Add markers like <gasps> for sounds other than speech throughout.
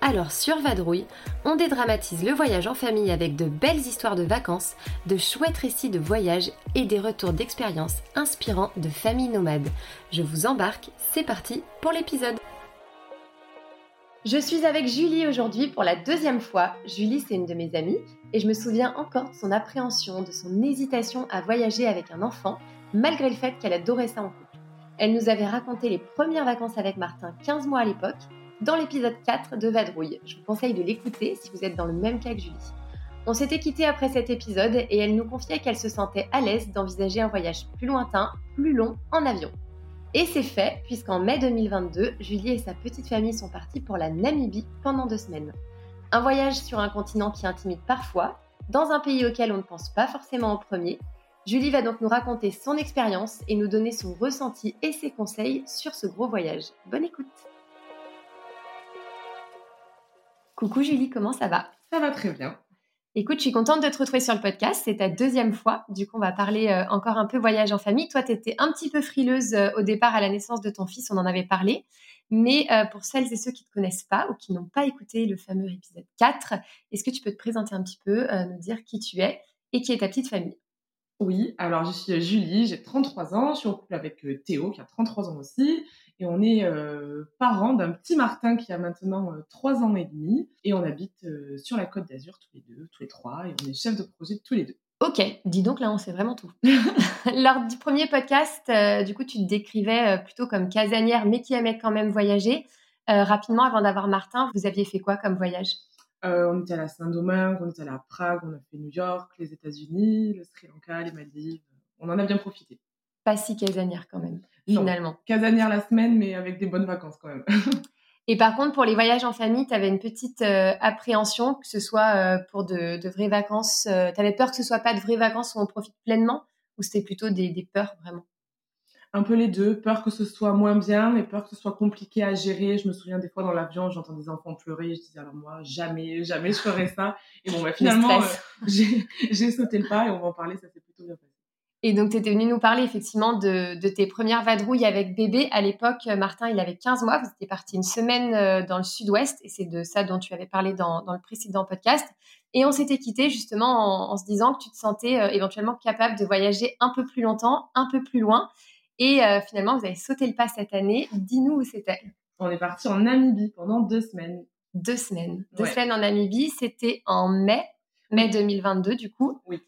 Alors sur Vadrouille, on dédramatise le voyage en famille avec de belles histoires de vacances, de chouettes récits de voyage et des retours d'expériences inspirants de familles nomades. Je vous embarque, c'est parti pour l'épisode. Je suis avec Julie aujourd'hui pour la deuxième fois. Julie, c'est une de mes amies et je me souviens encore de son appréhension, de son hésitation à voyager avec un enfant, malgré le fait qu'elle adorait ça en couple. Elle nous avait raconté les premières vacances avec Martin 15 mois à l'époque dans l'épisode 4 de Vadrouille. Je vous conseille de l'écouter si vous êtes dans le même cas que Julie. On s'était quitté après cet épisode et elle nous confiait qu'elle se sentait à l'aise d'envisager un voyage plus lointain, plus long, en avion. Et c'est fait, puisqu'en mai 2022, Julie et sa petite famille sont partis pour la Namibie pendant deux semaines. Un voyage sur un continent qui intimide parfois, dans un pays auquel on ne pense pas forcément en premier. Julie va donc nous raconter son expérience et nous donner son ressenti et ses conseils sur ce gros voyage. Bonne écoute Coucou Julie, comment ça va? Ça va très bien. Écoute, je suis contente de te retrouver sur le podcast. C'est ta deuxième fois. Du coup, on va parler euh, encore un peu voyage en famille. Toi, tu étais un petit peu frileuse euh, au départ à la naissance de ton fils, on en avait parlé. Mais euh, pour celles et ceux qui ne te connaissent pas ou qui n'ont pas écouté le fameux épisode 4, est-ce que tu peux te présenter un petit peu, nous dire qui tu es et qui est ta petite famille? Oui, alors je suis Julie, j'ai 33 ans, je suis en couple avec Théo qui a 33 ans aussi. Et on est euh, parents d'un petit Martin qui a maintenant euh, trois ans et demi. Et on habite euh, sur la côte d'Azur tous les deux, tous les trois. Et on est chef de projet tous les deux. Ok, dis donc là on sait vraiment tout. <laughs> Lors du premier podcast, du coup tu te décrivais plutôt comme casanière mais qui aimait quand même voyager. rapidement, avant d'avoir Martin, vous aviez fait quoi comme voyage? On était à la Saint-Domingue, on était à la Prague, on a fait New York, les États-Unis, le Sri Lanka, les Maldives. On en a bien profité. Pas si casanière quand même finalement. Casanière la semaine, mais avec des bonnes vacances quand même. <laughs> Et par contre, pour les voyages en famille, tu avais une petite euh, appréhension, que ce soit euh, pour de, vraies vacances. Euh, tu avais peur que ce soit pas de vraies vacances où on profite pleinement, ou c'était plutôt des, peurs vraiment? Un peu les deux. Peur que ce soit moins bien et peur que ce soit compliqué à gérer. Je me souviens des fois dans l'avion, j'entends des enfants pleurer. Je disais alors moi, jamais, jamais je ferais ça. Et bon, bah, <laughs> finalement, <laughs> j'ai sauté le pas et on va en parler, ça s'est plutôt bien passé. Et donc, tu étais venu nous parler effectivement de, tes premières vadrouilles avec bébé. À l'époque, Martin, il avait 15 mois. Vous étiez parti une semaine euh, dans le sud-ouest et c'est de ça dont tu avais parlé dans, le précédent podcast. Et on s'était quitté justement en, se disant que tu te sentais euh, éventuellement capable de voyager un peu plus longtemps, un peu plus loin. Et euh, finalement, vous avez sauté le pas cette année. Dis-nous où c'était. On est parti en Namibie pendant deux semaines. Deux semaines. Deux semaines en Namibie. C'était en mai, mai 2022 du coup. Oui.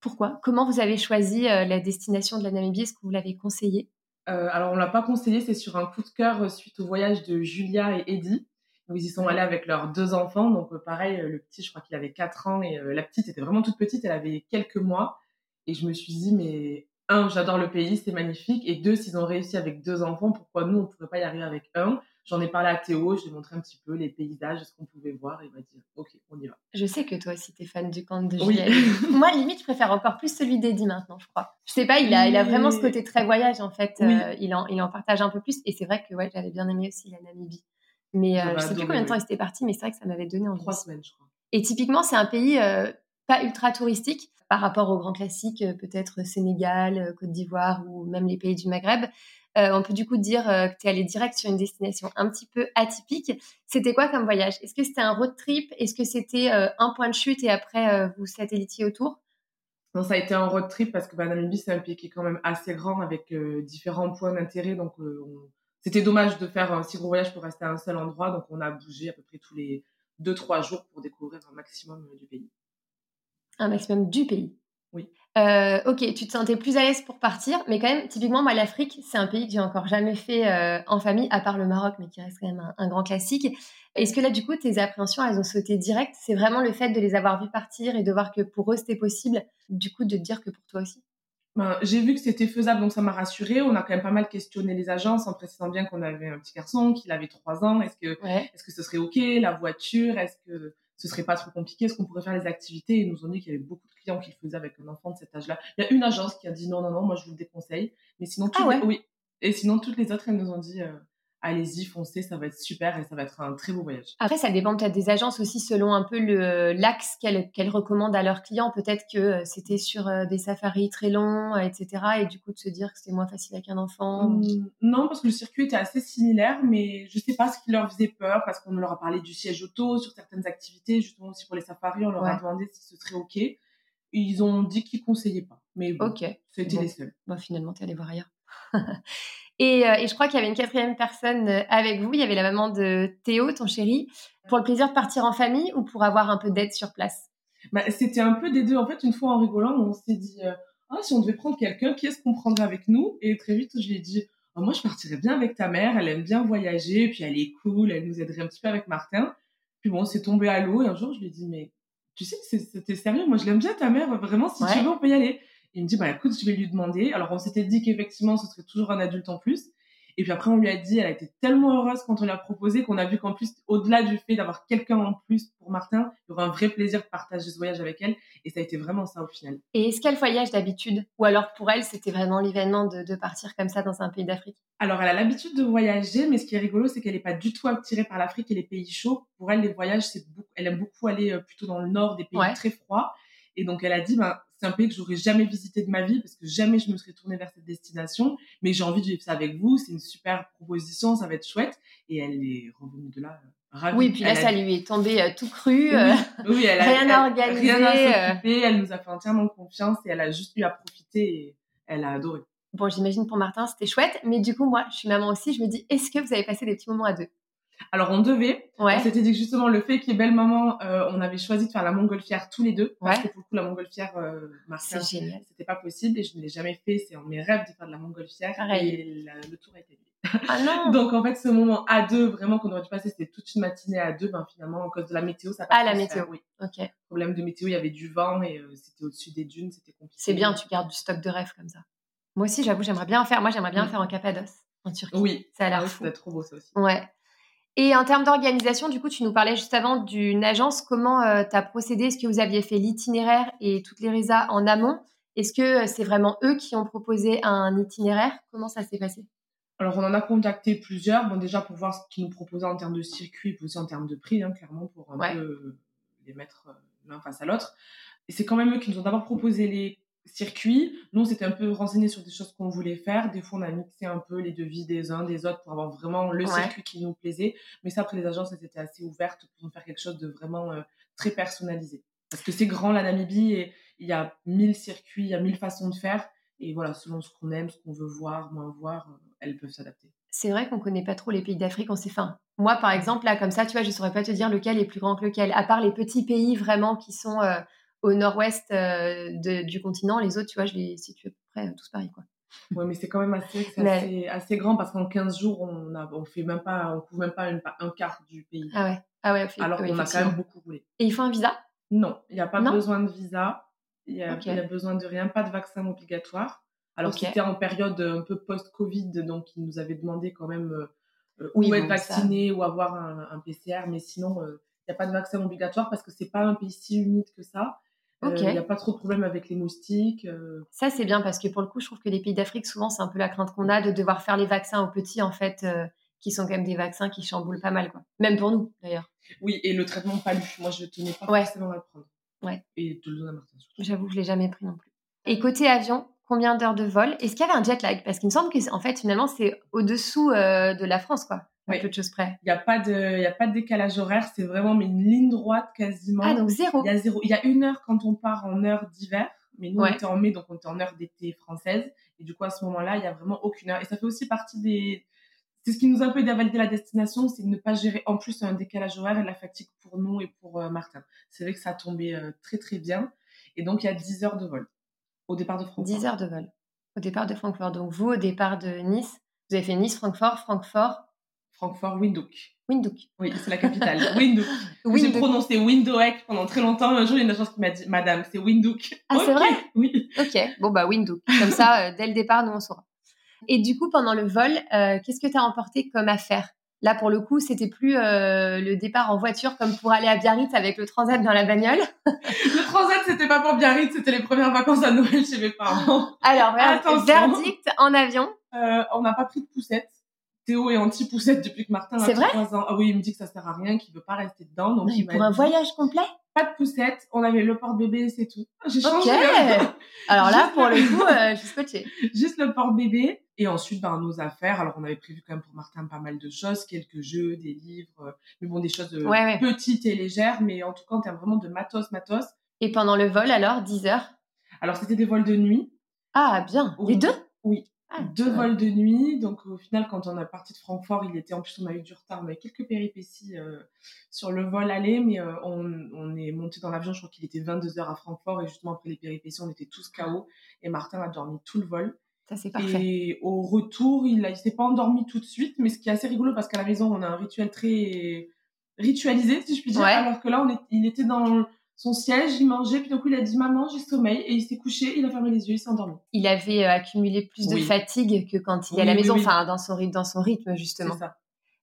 Pourquoi? Comment vous avez choisi euh, la destination de la Namibie? Est-ce que vous l'avez conseillé euh, Alors, on ne l'a pas conseillé, c'est sur un coup de cœur euh, suite au voyage de Julia et Eddie. ils y sont allés avec leurs deux enfants. Donc, pareil, le petit, je crois qu'il avait 4 ans et la petite était vraiment toute petite, elle avait quelques mois. Et je me suis dit, mais un, j'adore le pays, c'est magnifique. Et deux, s'ils ont réussi avec deux enfants, pourquoi nous, on ne pourrait pas y arriver avec un? J'en ai parlé à Théo, je lui ai montré un petit peu les paysages, ce qu'on pouvait voir, et il m'a dit Ok, on y va. Je sais que toi aussi, tu es fan du camp de Juliette. Oui. <laughs> Moi, limite, je préfère encore plus celui d'Eddie maintenant, je crois. Je sais pas, il a, il a vraiment ce côté très voyage, en fait. Euh, il, en, il en partage un peu plus, et c'est vrai que ouais, j'avais bien aimé aussi la Namibie. Mais euh, je sais plus combien de temps il était parti, mais c'est vrai que ça m'avait donné envie. Trois semaines, je crois. Et typiquement, c'est un pays euh, pas ultra touristique par rapport aux grands classiques, peut-être Sénégal, Côte d'Ivoire ou même les pays du Maghreb. Euh, on peut du coup dire euh, que tu es allé direct sur une destination un petit peu atypique. C'était quoi comme voyage? Est-ce que c'était un road trip? Est-ce que c'était euh, un point de chute et après vous satellitiez autour? Non, ça a été un road trip parce que bah, Namibie, c'est un pays qui est quand même assez grand avec différents points d'intérêt. Donc, c'était dommage de faire un si gros voyage pour rester à un seul endroit. Donc, on a bougé à peu près tous les 2-3 jours pour découvrir un maximum du pays. Un maximum du pays Oui. Euh, ok, tu te sentais plus à l'aise pour partir, mais quand même, typiquement, moi, l'Afrique, c'est un pays que j'ai encore jamais fait euh, en famille, à part le Maroc, mais qui reste quand même un, grand classique. Est-ce que là, du coup, tes appréhensions, elles ont sauté direct? C'est vraiment le fait de les avoir vus partir et de voir que pour eux, c'était possible, du coup, de te dire que pour toi aussi? Ben, j'ai vu que c'était faisable, donc ça m'a rassurée. On a quand même pas mal questionné les agences en précisant bien qu'on avait un petit garçon, qu'il avait trois ans. Est-ce que, est-ce que ce serait OK? La voiture Est-ce que ce serait pas trop compliqué Est-ce qu'on pourrait faire les activités? Ils nous ont dit qu'il y avait beaucoup de clients qui le faisaient avec un enfant de cet âge-là. Il y a une agence qui a dit non, non, non, moi je vous le déconseille. Mais sinon, ah ouais? oui. Et sinon, toutes les autres, elles nous ont dit euh, allez-y, foncez, ça va être super et ça va être un très beau voyage. Après, ça dépend peut-être des agences aussi selon un peu le l'axe qu'elles recommandent à leurs clients. Peut-être que euh, c'était sur euh, des safaris très longs, euh, etc. Et du coup, de se dire que c'était moins facile avec un enfant. Mmh, non, parce que le circuit était assez similaire, mais je sais pas ce qui leur faisait peur parce qu'on leur a parlé du siège auto sur certaines activités, justement aussi pour les safaris, on leur a demandé si ce serait ok. Ils ont dit qu'ils conseillaient pas. Mais bon, c'était les seuls. Bon, finalement, tu allé voir ailleurs. <laughs> Et, euh, et, je crois qu'il y avait une quatrième personne euh, avec vous. Il y avait la maman de Théo, ton chéri, pour le plaisir de partir en famille ou pour avoir un peu d'aide sur place? Bah, C'était un peu des deux. En fait, une fois en rigolant, on s'est dit euh, ah, si on devait prendre quelqu'un, qui est-ce qu'on prendrait avec nous? Et très vite, je lui ai dit oh, moi, je partirais bien avec ta mère. Elle aime bien voyager, puis elle est cool, elle nous aiderait un petit peu avec Martin. Puis bon, c'est tombé à l'eau. Et un jour, je lui ai dit mais tu sais, c'était sérieux. Moi, je l'aime bien ta mère. Vraiment, si tu veux, on peut y aller. Il me dit, bah écoute, je vais lui demander. Alors on s'était dit qu'effectivement, ce serait toujours un adulte en plus. Et puis après, on lui a dit, elle a été tellement heureuse quand on l'a proposé qu'on a vu qu'en plus, au-delà du fait d'avoir quelqu'un en plus pour Martin, il y aura un vrai plaisir de partager ce voyage avec elle. Et ça a été vraiment ça au final. Et est-ce qu'elle voyage d'habitude? Ou alors pour elle, c'était vraiment l'événement de, de, partir comme ça dans un pays d'Afrique? Alors elle a l'habitude de voyager, mais ce qui est rigolo, c'est qu'elle n'est pas du tout attirée par l'Afrique et les pays chauds. Pour elle, les voyages, c'est beaucoup... elle aime beaucoup aller euh, plutôt dans le nord, des pays très froids. Et donc elle a dit, ben, c'est un pays que j'aurais jamais visité de ma vie parce que jamais je me serais tournée vers cette destination. Mais j'ai envie de vivre ça avec vous. C'est une super proposition, ça va être chouette. Et elle est revenue de là. Euh, ravie. Oui, puis là, ça lui est tombé euh, tout cru. Euh, oui, elle a, rien à organiser. Rien à s'occuper. Elle nous a fait entièrement confiance et elle a juste eu à profiter et elle a adoré. Bon, j'imagine pour Martin, c'était chouette. Mais du coup, moi, je suis maman aussi. Je me dis, est-ce que vous avez passé des petits moments à deux? Alors on devait. Ouais. On s'était dit que justement le fait qu'il y ait belle maman, euh, on avait choisi de faire la montgolfière tous les deux parce que pour le coup la montgolfière, euh, c'est génial. C'était pas possible et je ne l'ai jamais fait. C'est en mes rêves de faire de la montgolfière Pareil. et le tour a été ah non. <laughs> Donc en fait ce moment à deux vraiment qu'on aurait dû passer c'était toute une matinée à deux. Ben finalement en cause de la météo ça. Ah la météo. oui. Ok. Problème de météo, il y avait du vent et euh, c'était au-dessus des dunes, c'était compliqué. C'est bien, tu gardes du stock de rêves comme ça. Moi aussi j'avoue j'aimerais bien faire. Moi j'aimerais bien mm. faire en Cappadoce en Turquie. Oui. Ça a l'air ah trop beau ça aussi. Ouais. Et en termes d'organisation, du coup, tu nous parlais juste avant d'une agence. Comment euh, tu as procédé? Est-ce que vous aviez fait l'itinéraire et toutes les résas en amont? Est-ce que euh, c'est vraiment eux qui ont proposé un itinéraire? Comment ça s'est passé? Alors, on en a contacté plusieurs, bon, déjà pour voir ce qu'ils nous proposaient en termes de circuit, et aussi en termes de prix, hein, clairement, pour un peu euh, les mettre l'un face à l'autre. Et c'est quand même eux qui nous ont d'abord proposé les circuit. Nous, on s'était un peu renseigné sur des choses qu'on voulait faire. Des fois, on a mixé un peu les devis des uns des autres pour avoir vraiment le circuit qui nous plaisait. Mais ça, après, les agences, elles étaient assez ouvertes pour faire quelque chose de vraiment euh, très personnalisé. Parce que c'est grand, la Namibie, et il y a mille circuits, il y a mille façons de faire. Et voilà, selon ce qu'on aime, ce qu'on veut voir, moins voir, euh, elles peuvent s'adapter. C'est vrai qu'on connaît pas trop les pays d'Afrique, on sait fin. Moi, par exemple, là, comme ça, tu vois, je saurais pas te dire lequel est plus grand que lequel. À part les petits pays vraiment qui sont euh, au nord-ouest euh, du continent. Les autres, tu vois, je les situe à peu près euh, tous pareil, quoi. Ouais, mais c'est quand même assez, assez, grand parce qu'en 15 jours, on a, on fait même pas, on couvre même pas un quart du pays. Ah ouais. Ah ouais, Alors qu'on a quand même beaucoup roulé. Et il faut un visa? Non, il n'y a pas besoin de visa. Il n'y a, a, besoin de rien, pas de vaccin obligatoire. Alors c'était en période un peu post-Covid, donc ils nous avaient demandé quand même euh, ou être vacciné ou avoir un, PCR, mais sinon il n'y a pas de vaccin obligatoire parce que c'est pas un pays si humide que ça. Il n'y a pas trop de problème avec les moustiques. Euh. Ça, c'est bien parce que pour le coup, je trouve que les pays d'Afrique, souvent, c'est un peu la crainte qu'on a de devoir faire les vaccins aux petits, en fait, euh, qui sont quand même des vaccins qui chamboulent pas mal, quoi. Même pour nous, d'ailleurs. Oui, et le traitement palu, moi, je tenais pas forcément à le prendre. Ouais. Et de le Martin. J'avoue que je l'ai jamais pris non plus. Et côté avion, combien d'heures de vol? Est-ce qu'il y avait un jet lag? Parce qu'il me semble que, en fait, finalement, c'est au-dessous euh, de la France, quoi peu de choses près. Il n'y a pas de, il a pas de décalage horaire, c'est vraiment mais une ligne droite quasiment. Ah donc zéro. Il y a zéro. Il y a une heure quand on part en heure d'hiver, mais nous on était en mai donc on était en heure d'été française et du coup à ce moment-là il y a vraiment aucune heure et ça fait aussi partie des, c'est ce qui nous a un peu aidé à valider la destination, c'est de ne pas gérer en plus un décalage horaire et de la fatigue pour nous et pour euh, Martin. C'est vrai que ça a tombé euh, très très bien et donc il y a 10 heures de vol au départ de Francfort. 10 heures de vol au départ de Francfort. Donc vous au départ de Nice, vous avez fait Nice, Francfort, Francfort, Francfort, Windhoek. Windhoek. Oui, c'est la capitale. <laughs> Windhoek. J'ai prononcé Windhoek pendant très longtemps. Un jour, il y a une agence qui m'a dit, Madame, c'est Windhoek. Ah, c'est vrai Oui. Ok, bon, bah, Windhoek. Comme ça, euh, dès le départ, nous, on saura. Et du coup, pendant le vol, euh, qu'est-ce que tu as emporté comme affaire? Là, pour le coup, c'était plus euh, le départ en voiture comme pour aller à Biarritz avec le transat dans la bagnole. <laughs> le transat, c'était pas pour Biarritz, c'était les premières vacances à Noël chez mes parents. Alors, verdict en avion. On n'a pas pris de poussette. Théo est anti-poussette depuis que Martin a 3 ans. Ah oui, il me dit que ça sert à rien, qu'il veut pas rester dedans. Donc il pour un voyage complet Pas de poussette. On avait le porte-bébé, c'est tout. <laughs> J'ai changé. Alors là, pour le coup, <laughs> euh, je suis scotchée. Juste le porte-bébé. Et ensuite, ben, nos affaires. Alors, on avait prévu quand même pour Martin pas mal de choses, quelques jeux, des livres, euh, mais bon, des choses euh, petites et légères. Mais en tout cas, en termes vraiment de matos, matos. Et pendant le vol, alors, 10 heures? Alors, c'était des vols de nuit. Ah, bien. Les deux? Oui. Ah, deux vols de nuit. Donc, au final, quand on a parti de Francfort, il était en plus, on a eu du retard, on avait quelques péripéties euh, sur le vol aller, mais euh, on, on, est monté dans l'avion. Je crois qu'il était 22 heures à Francfort, et justement après les péripéties, on était tous KO. Et Martin a dormi tout le vol. Ça, c'est parfait. Et au retour, il ne s'est pas endormi tout de suite, mais ce qui est assez rigolo parce qu'à la maison, on a un rituel très ritualisé, si je puis dire. Alors que là, on est, il était dans son siège, il mangeait, puis d'un coup il a dit maman j'ai sommeil et il s'est couché, il a fermé les yeux, il s'est endormi. Il avait euh, accumulé plus de fatigue que quand il est à la maison, enfin dans son rythme, dans son rythme justement. Ça.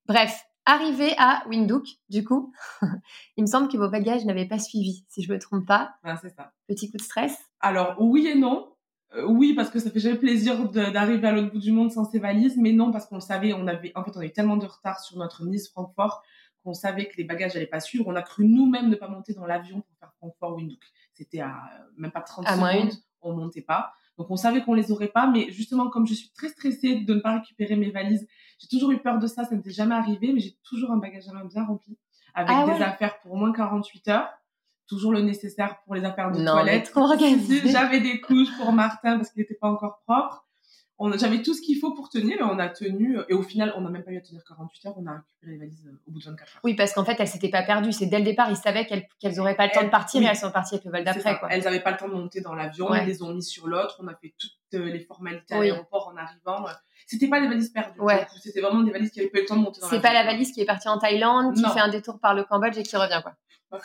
Bref, arrivé à Windhoek, du coup, <laughs> il me semble que vos bagages n'avaient pas suivi, si je me trompe pas. Ah, c'est ça. Petit coup de stress. Alors oui et non. Euh, oui parce que ça fait jamais plaisir d'arriver à l'autre bout du monde sans ses valises, mais non parce qu'on le savait, on avait en fait on avait tellement de retard sur notre Nice Francfort on savait que les bagages n'allaient pas suivre. On a cru nous-mêmes ne pas monter dans l'avion pour faire Francfort Windhoek. C'était à même pas 30 à secondes, on montait pas. Donc on savait qu'on les aurait pas, mais justement comme je suis très stressée de ne pas récupérer mes valises, j'ai toujours eu peur de ça, ça n'était jamais arrivé, mais j'ai toujours un bagage à main bien rempli avec ah des affaires pour au moins 48 heures, toujours le nécessaire pour les affaires de toilette. <laughs> J'avais des couches pour Martin parce qu'il n'était pas encore propre j'avais tout ce qu'il faut pour tenir et on a tenu. Et au final, on n'a même pas eu à tenir 48 heures. On a récupéré les valises euh, au bout de 24 heures. Oui, parce qu'en fait, elles s'étaient pas perdues. C'est dès le départ, ils savaient qu'elles n'auraient auraient pas le temps de partir et elles sont parties avec le vol d'après. Elles n'avaient pas le temps de monter dans l'avion. Elles les ont mis sur l'autre. On a fait toutes euh, les formalités à l'aéroport en arrivant. C'était pas des valises perdues. C'était vraiment des valises qui avaient pas eu le temps de monter dans l'avion. C'est pas la valise qui est partie en Thaïlande, qui fait un détour par le Cambodge et qui revient, quoi. <laughs>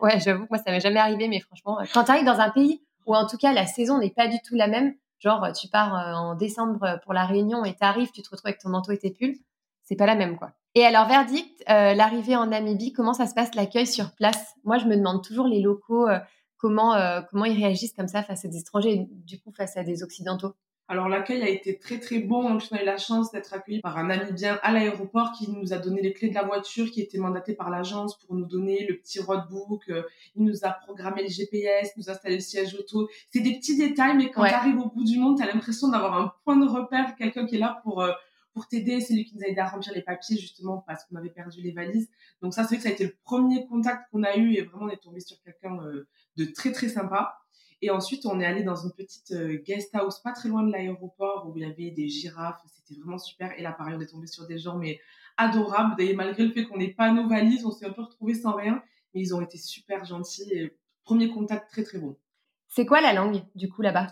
ouais, j'avoue que moi, ça m'est jamais arrivé, mais franchement, quand tu arrives dans un pays où en tout cas la saison n'est pas du tout la même, Genre, tu pars euh, en décembre pour la réunion et t'arrives, tu te retrouves avec ton manteau et tes pulls. C'est pas la même, quoi. Et alors, verdict, euh, l'arrivée en Namibie, comment ça se passe l'accueil sur place? Moi, je me demande toujours les locaux, euh, comment, comment ils réagissent comme ça face à des étrangers, du coup, face à des Occidentaux. Alors l'accueil a été très très bon. On a eu la chance d'être accueilli par un Namibien à l'aéroport qui nous a donné les clés de la voiture, qui était mandaté par l'agence pour nous donner le petit roadbook. Euh, il nous a programmé le GPS, nous a installé le siège auto. C'est des petits détails, mais quand tu arrives au bout du monde, tu as l'impression d'avoir un point de repère, quelqu'un qui est là pour euh, pour t'aider. C'est lui qui nous a aidé à remplir les papiers justement parce qu'on avait perdu les valises. Donc ça, c'est vrai que ça a été le premier contact qu'on a eu et vraiment on est tombé sur quelqu'un euh, de très très sympa. Et ensuite, on est allé dans une petite euh, guest house pas très loin de l'aéroport où il y avait des girafes. C'était vraiment super. Et là, pareil, on est tombé sur des gens, mais adorables. Et malgré le fait qu'on n'ait pas nos valises, on s'est un peu retrouvés sans rien. Mais ils ont été super gentils. Et premier contact très, très bon. C'est quoi la langue, du coup, là-bas?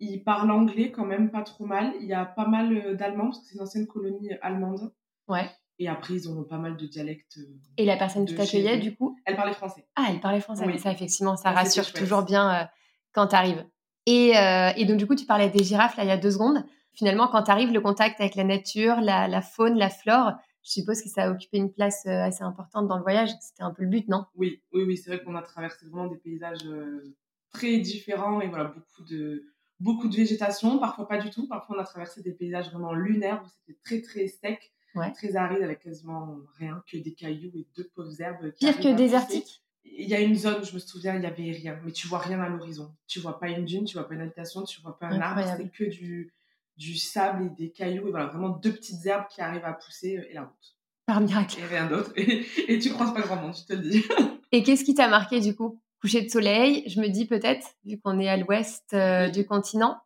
Ils parlent anglais quand même pas trop mal. Il y a pas mal euh, d'allemands parce que c'est une ancienne colonie allemande. Ouais. Et après, ils ont pas mal de dialectes. Euh, et la personne qui t'accueillait, du coup? Elle parlait français. Ah, elle parlait français. Oui. Ça, effectivement, ça rassure toujours bien quand tu arrives. Et, euh, et, donc, du coup, tu parlais des girafes là il y a deux secondes. Finalement, quand tu arrives, le contact avec la nature, la, la, faune, la flore, je suppose que ça a occupé une place euh, assez importante dans le voyage. C'était un peu le but, non? Oui, oui, oui. C'est vrai qu'on a traversé vraiment des paysages euh, très différents et voilà, beaucoup de, beaucoup de végétation. Parfois pas du tout. Parfois, on a traversé des paysages vraiment lunaires où c'était très, très sec, très aride avec quasiment rien, que des cailloux et deux pauvres herbes. Pire que désertique il y a une zone, je me souviens, il n'y avait rien, mais tu vois rien à l'horizon. Tu vois pas une dune, tu vois pas une habitation, tu vois pas un arbre, c'est que du, du sable et des cailloux, et voilà, vraiment deux petites herbes qui arrivent à pousser euh, et la route. Par miracle. Et rien d'autre. Et, et, tu croises pas grand monde, je te le dis. et qu'est-ce qui t'a marqué du coup? Coucher de soleil, je me dis peut-être, vu qu'on est à l'ouest euh, du continent.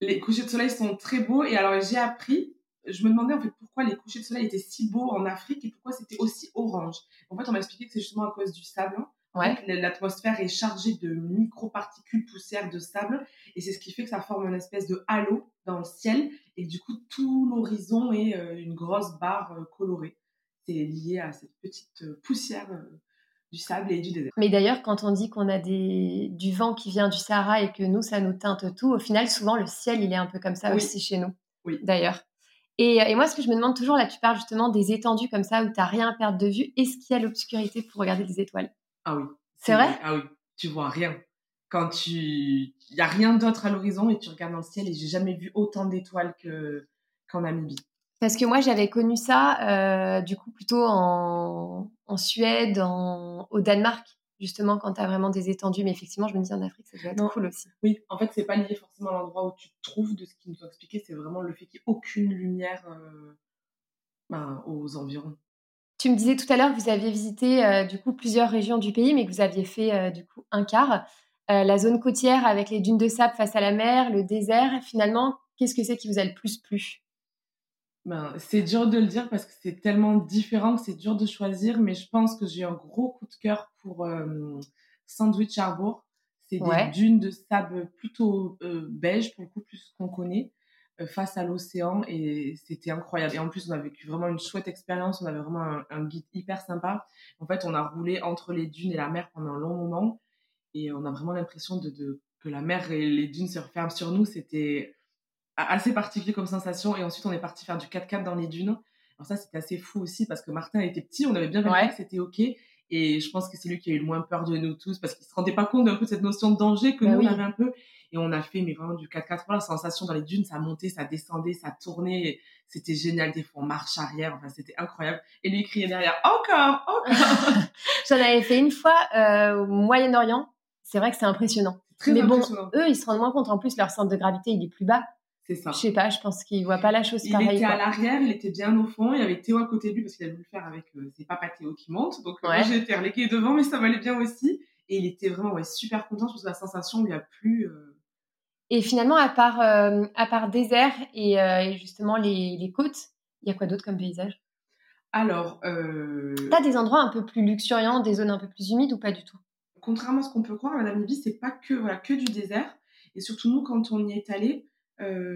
Les couchers de soleil sont très beaux, et alors j'ai appris je me demandais en fait pourquoi les couchers de soleil étaient si beaux en Afrique et pourquoi c'était aussi orange. En fait, on m'a expliqué que c'est justement à cause du sable Ouais. L'atmosphère est chargée de microparticules poussières de sable et c'est ce qui fait que ça forme une espèce de halo dans le ciel et du coup tout l'horizon est euh, une grosse barre euh, colorée. C'est lié à cette petite euh, poussière du sable et du désert. Mais d'ailleurs, quand on dit qu'on a des... du vent qui vient du Sahara et que nous, ça nous teinte tout, au final, souvent, le ciel, il est un peu comme ça aussi chez nous. Oui. D'ailleurs. Et, et, moi, ce que je me demande toujours, là, tu parles justement des étendues comme ça où tu n'as rien à perdre de vue. Est-ce qu'il y a l'obscurité pour regarder les étoiles? Ah oui. C'est vrai? Ah oui. Tu vois rien. Quand tu. Il n'y a rien d'autre à l'horizon et tu regardes dans le ciel et j'ai jamais vu autant d'étoiles que... qu'en Namibie. Parce que moi, j'avais connu ça, euh, du coup, plutôt en, en Suède, en... au Danemark, justement, quand tu as vraiment des étendues. Mais effectivement, je me dis en Afrique, ça doit être Non. cool aussi. Oui, en fait, c'est pas lié forcément à l'endroit où tu te trouves de ce qu'ils nous ont expliqué, c'est vraiment le fait qu'il n'y ait aucune lumière euh, ben, aux environs. Tu me disais tout à l'heure que vous aviez visité, euh, du coup, plusieurs régions du pays, mais que vous aviez fait, euh, du coup, un quart. La zone côtière avec les dunes de sable face à la mer, le désert. Finalement, qu'est-ce que c'est qui vous a le plus plu? Ben, c'est dur de le dire parce que c'est tellement différent que c'est dur de choisir, mais je pense que j'ai un gros coup de cœur pour euh, Sandwich Harbour. C'est des Ouais. dunes de sable plutôt euh, beige, pour le coup, plus qu'on connaît, euh, face à l'océan, et c'était incroyable. Et en plus, on a vécu vraiment une chouette expérience, on avait vraiment un, un guide hyper sympa. En fait, on a roulé entre les dunes et la mer pendant un long moment, et on a vraiment l'impression de, de- que la mer et les dunes se referment sur nous. C'était assez particulier comme sensation. Et ensuite, on est parti faire du 4x4 dans les dunes. Alors ça, c'était assez fou aussi parce que Martin était petit, on avait bien vérifié Ouais. que c'était OK. Et je pense que c'est lui qui a eu le moins peur de nous tous parce qu'il se rendait pas compte d'un peu de cette notion de danger que Bah nous, oui. on avait un peu. Et on a fait mais vraiment du 4x4. Voilà, la sensation dans les dunes, ça montait, ça descendait, ça tournait. C'était génial. Des fois, on marche arrière. Enfin, c'était incroyable. Et lui, il criait derrière, encore, encore. <laughs> <laughs> J'en avais fait une fois euh, au Moyen-Orient. C'est vrai que c'est impressionnant. Très mais bon, eux, ils se rendent moins compte. En plus, leur centre de gravité, il est plus bas. C'est ça. Je sais pas, je pense qu'ils voient pas la chose Il pareil. était quoi. à l'arrière, il était bien au fond. Il y avait Théo à côté de lui parce qu'il a voulu le faire avec euh, ses papas Théo qui montent. Donc euh, Ouais. moi j'ai été reléguée devant, mais ça m'allait bien aussi. Et il était vraiment ouais, super content. Je pense que la sensation lui a plu. euh, Et finalement, à part, euh, à part désert et, et justement les, les côtes, il y a quoi d'autre comme paysage? Alors, T'as des endroits un peu plus luxuriants, des zones un peu plus humides ou pas du tout? Contrairement à ce qu'on peut croire, la Namibie c'est pas que voilà que du désert. Et surtout nous, quand on y est allé,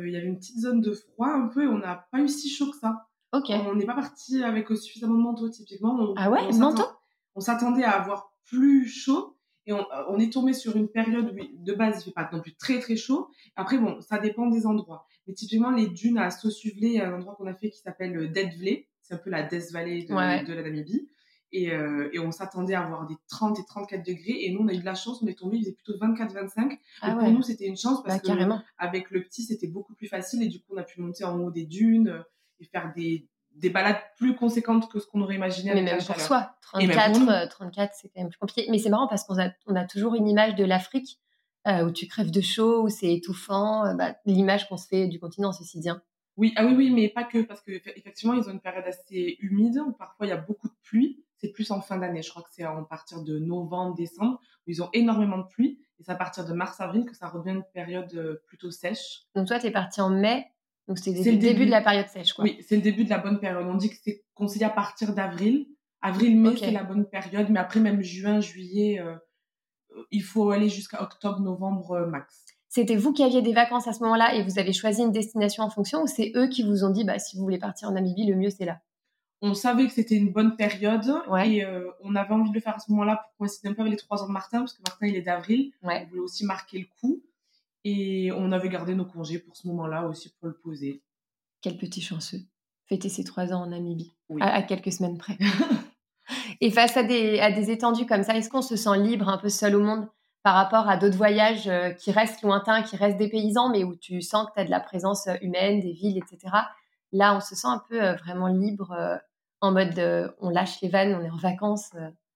il y avait une petite zone de froid un peu et on n'a pas eu si chaud que ça. Ok. On n'est pas parti avec euh, suffisamment de manteaux typiquement. On- Ah ouais, on manteau On s'attendait à avoir plus chaud et on, euh, on est tombé sur une période où de base il fait pas non plus très très chaud. Après bon, ça dépend des endroits. Mais typiquement les dunes à Sosuvlé, il y a un endroit qu'on a fait qui s'appelle euh, Deadvlé, c'est un peu la Death Valley de, Ouais, ouais. de la Namibie. Et, euh, et on s'attendait à avoir des 30 et 34 degrés et nous on a eu de la chance, on est tombé, il faisait plutôt 24-25. Donc Ah pour nous c'était une chance parce bah, que carrément. avec le petit, c'était beaucoup plus facile et du coup, on a pu monter en haut des dunes euh, et faire des, des balades plus conséquentes que ce qu'on aurait imaginé Mais avec même la pour soi, Et même 34, pour nous. euh, 34 c'est quand même plus compliqué. Mais c'est marrant parce qu'on a, on a toujours une image de l'Afrique euh, où tu crèves de chaud, où c'est étouffant. bah, L'image qu'on se fait du continent, ceci dit. Oui, ah oui, oui, mais pas que, parce qu'effectivement, ils ont une période assez humide où parfois il y a beaucoup de pluie. C'est plus en fin d'année, je crois que c'est à partir de novembre, décembre, où ils ont énormément de pluie. Et c'est à partir de mars-avril que ça revient une période euh, plutôt sèche. Donc toi, t'es parti en mai, donc C'est le début, début. de la période sèche. Quoi. Oui, c'est le début de la bonne période. On dit que c'est conseillé à partir d'avril. Avril-mai, c'est la bonne période, mais après, même juin, juillet, euh, il faut aller jusqu'à octobre-novembre euh, max. C'était vous qui aviez des vacances à ce moment-là et vous avez choisi une destination en fonction ou c'est eux qui vous ont dit bah, si vous voulez partir en Namibie, le mieux c'est là? On savait que c'était une bonne période Ouais. et euh, on avait envie de le faire à ce moment-là pour coïncider un peu avec les trois ans de Martin, parce que Martin, il est d'avril. Ouais. On voulait aussi marquer le coup. Et on avait gardé nos congés pour ce moment-là aussi pour le poser. Quel petit chanceux. Fêter ses trois ans en Namibie, Oui. à, à quelques semaines près. <laughs> et face à des, à des étendues comme ça, est-ce qu'on se sent libre, un peu seul au monde par rapport à d'autres voyages euh, qui restent lointains, qui restent des paysans, mais où tu sens que tu as de la présence euh, humaine, des villes, etc. Là, on se sent un peu euh, vraiment libre, euh, en mode euh, on lâche les vannes, on est en vacances.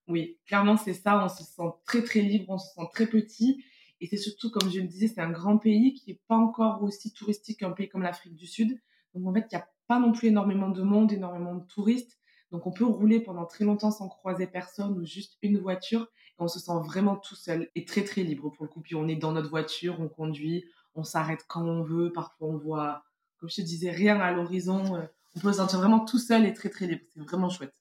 Oui, clairement, c'est ça. On se sent très, très libre, on se sent très petit. Et c'est surtout, comme je le disais, c'est un grand pays qui n'est pas encore aussi touristique qu'un pays comme l'Afrique du Sud. Donc, en fait, il n'y a pas non plus énormément de monde, énormément de touristes. Donc, on peut rouler pendant très longtemps sans croiser personne ou juste une voiture. Et on se sent vraiment tout seul et très, très libre pour le coup. Puis, on est dans notre voiture, on conduit, on s'arrête quand on veut. Parfois, on voit, comme je te disais, rien à l'horizon. Euh, On peut se sentir vraiment tout seul et très, très libre. C'est vraiment chouette.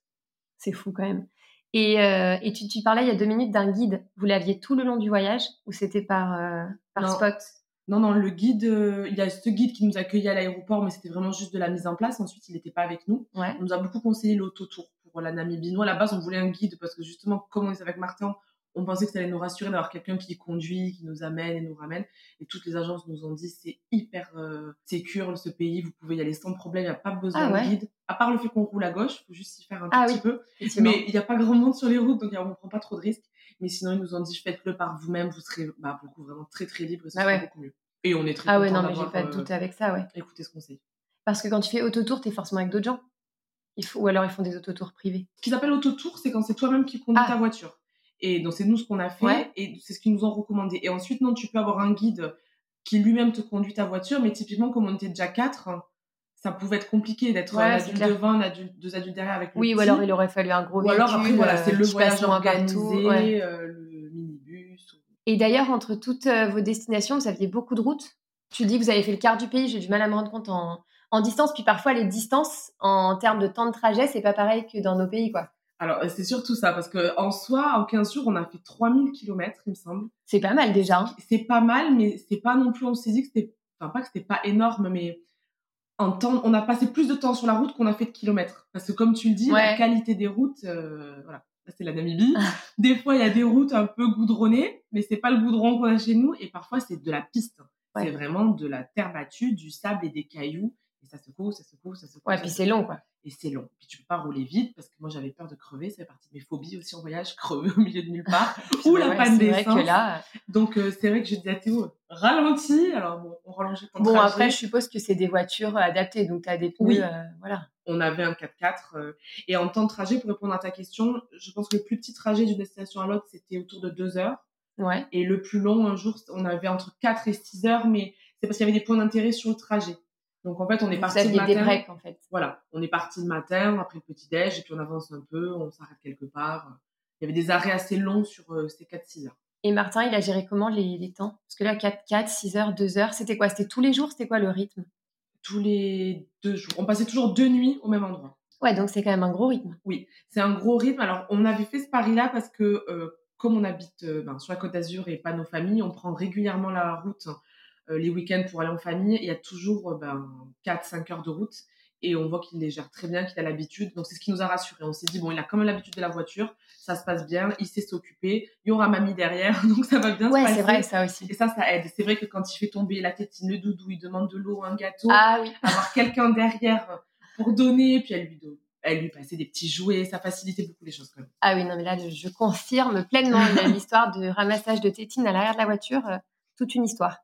C'est fou quand même. Et, euh, et tu, tu, parlais il y a deux minutes d'un guide. Vous l'aviez tout le long du voyage ou c'était par, euh, par spot? Non, non, le guide, euh, il y a ce guide qui nous accueillait à l'aéroport, mais c'était vraiment juste de la mise en place. Ensuite, il n'était pas avec nous. Ouais. On nous a beaucoup conseillé l'autotour pour la Namibie. Nous, à la base, on voulait un guide parce que justement, comme on est avec Martin, on pensait que ça allait nous rassurer d'avoir quelqu'un qui conduit, qui nous amène et nous ramène. Et toutes les agences nous ont dit c'est hyper euh, sécure ce pays, vous pouvez y aller sans problème, il n'y a pas besoin Ah ouais. de guide. À part le fait qu'on roule à gauche, il faut juste y faire un tout Ah petit oui. peu. Mais il n'y a pas grand monde sur les routes, donc on ne prend pas trop de risques. Mais sinon, ils nous ont dit faites-le par vous-même, vous serez bah, pour le coup, vraiment très très libre et ce Ah sera ouais. beaucoup mieux. Et on est très Ah ouais, non, mais j'ai pas de euh, doute avec ça, ouais. écouté ce conseil. Parce que quand tu fais autotour, t'es forcément avec d'autres gens. Il faut, ou alors ils font des autotours privés. Ce qu'ils appellent autotour, c'est quand c'est toi-même qui conduis ta voiture. Et donc, c'est nous ce qu'on a fait Ouais. et c'est ce qu'ils nous ont recommandé. Et ensuite, non, tu peux avoir un guide qui lui-même te conduit ta voiture, mais typiquement, comme on était déjà quatre, ça pouvait être compliqué d'être Ouais, un adulte devant, un adulte, deux adultes derrière avec le Oui, ou alors il aurait fallu un gros Ou alors, après, voilà, c'est euh, le voyage organisé, partout, ouais. euh, le minibus. ou- Et d'ailleurs, entre toutes euh, vos destinations, vous aviez beaucoup de routes. Tu dis que vous avez fait le quart du pays, j'ai du mal à me rendre compte en, en distance. Puis parfois, les distances, en termes de temps de trajet, c'est pas pareil que dans nos pays, quoi. Alors, c'est surtout ça, parce que en soi, en 15 jours, on a fait 3000 km, il me semble. C'est pas mal déjà. hein. C'est pas mal, mais c'est pas non plus, on s'est dit que c'était, enfin, pas que c'était pas énorme, mais en temps, on a passé plus de temps sur la route qu'on a fait de kilomètres. Parce que comme tu le dis, Ouais. la qualité des routes, euh, voilà, Là, c'est la Namibie. <laughs> des fois, il y a des routes un peu goudronnées, mais c'est pas le goudron qu'on a chez nous, et parfois, c'est de la piste. Ouais. C'est vraiment de la terre battue, du sable et des cailloux, ça secoue, ça secoue, ça secoue. Ouais, ça puis c'est long, quoi. Et c'est long. Puis tu peux pas rouler vite parce que moi j'avais peur de crever. C'est partie de mes phobies aussi en voyage, <laughs> crever au milieu de nulle part. <laughs> Ou la Ouais, panne C'est vrai que là. Donc euh, c'est vrai que je dis à Théo, ralentis. Alors bon, on rallongeait ton Bon, trajet. après, je suppose que c'est des voitures euh, adaptées, donc t'as des pneus, Oui. euh, voilà. On avait un 4x4. euh, et en temps de trajet, pour répondre à ta question, je pense que le plus petit trajet d'une destination à l'autre, c'était autour de deux heures. Ouais. Et le plus long, un jour, on avait entre 4 et 6 heures, mais c'est parce qu'il y avait des points d'intérêt sur le trajet. Donc en fait, on est parti le des matin. breaks, en fait. Voilà, on est parti le matin après le petit déj et puis on avance un peu, on s'arrête quelque part. Il y avait des arrêts assez longs sur euh, ces 4-6 heures. Et Martin, il a géré comment les, les temps? Parce que là, 4, 4, 6 heures, 2 heures, c'était quoi? C'était tous les jours C'était quoi le rythme? Tous les deux jours. On passait toujours deux nuits au même endroit. Ouais, donc c'est quand même un gros rythme. Oui, c'est un gros rythme. Alors, on avait fait ce pari-là parce que, euh, comme on habite euh, ben, sur la Côte d'Azur et pas nos familles, on prend régulièrement la route les week-ends pour aller en famille. Il y a toujours euh, ben, 4-5 heures de route et on voit qu'il les gère très bien, qu'il a l'habitude. Donc, c'est ce qui nous a rassurés. On s'est dit, bon, il a quand même l'habitude de la voiture, ça se passe bien, il sait s'occuper, il y aura mamie derrière, <laughs> donc ça va bien se Ouais, c'est vrai, ça aussi. Et ça, ça aide. C'est vrai que quand il fait tomber la tétine, le doudou, il demande de l'eau, un gâteau, Ah oui. avoir quelqu'un derrière pour donner, puis elle lui, donne- elle lui passait des petits jouets, ça facilitait beaucoup les choses quand même. Ah oui, non, mais là, je, je confirme pleinement l'histoire de ramassage de tétines à l'arrière de la voiture. euh, toute une histoire.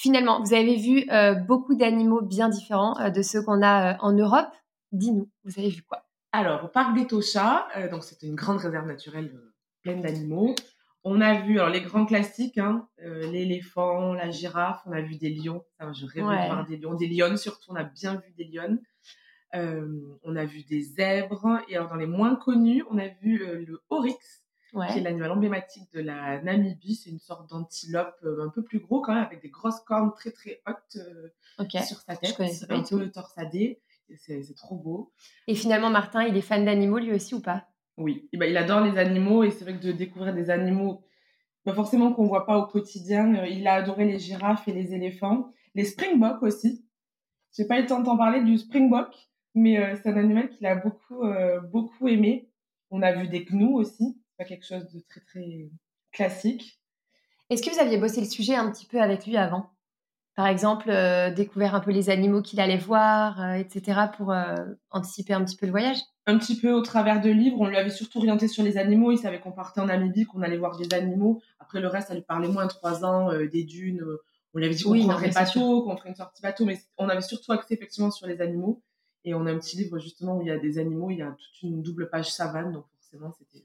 Finalement, vous avez vu euh, beaucoup d'animaux bien différents euh, de ceux qu'on a euh, en Europe. Dis-nous, vous avez vu quoi? Alors, au parc des Tochas, donc c'était une grande réserve naturelle pleine d'animaux. On a vu alors les grands classiques, hein, l'éléphant, la girafe, on a vu des lions. Je rêve Ouais. de voir des lions, des lionnes surtout, on a bien vu des lionnes. On a vu des zèbres. Et alors, dans les moins connus, on a vu le oryx, qui est Ouais. l'animal emblématique de la Namibie. C'est une sorte d'antilope euh, un peu plus gros quand même, avec des grosses cornes très très hautes euh, sur sa tête, un tout. peu torsadé. Et C'est c'est trop beau. Et finalement, Martin, il est fan d'animaux lui aussi ou pas? Oui, Et ben, il adore les animaux et c'est vrai que de découvrir des animaux, pas forcément qu'on voit pas au quotidien. euh, il a adoré les girafes et les éléphants, les springboks aussi. J'ai pas eu le temps de t'en parler du springbok, mais euh, c'est un animal qu'il a beaucoup euh, beaucoup aimé. On a vu des gnous aussi, pas quelque chose de très très classique. Est-ce que vous aviez bossé le sujet un petit peu avec lui avant? Par exemple, euh, découvert un peu les animaux qu'il allait voir, euh, etc., pour euh, anticiper un petit peu le voyage? Un petit peu au travers de livres. On lui avait surtout orienté sur les animaux. Il savait qu'on partait en Namibie, qu'on allait voir des animaux. Après, le reste, ça lui parlait moins. Trois ans, des dunes. on lui avait dit qu'on Oui, prendrait bateau, qu'on ferait une sortie bateau. Mais on avait surtout axé effectivement sur les animaux. Et on a un petit livre justement où il y a des animaux. Il y a toute une double page savane. Donc forcément, c'était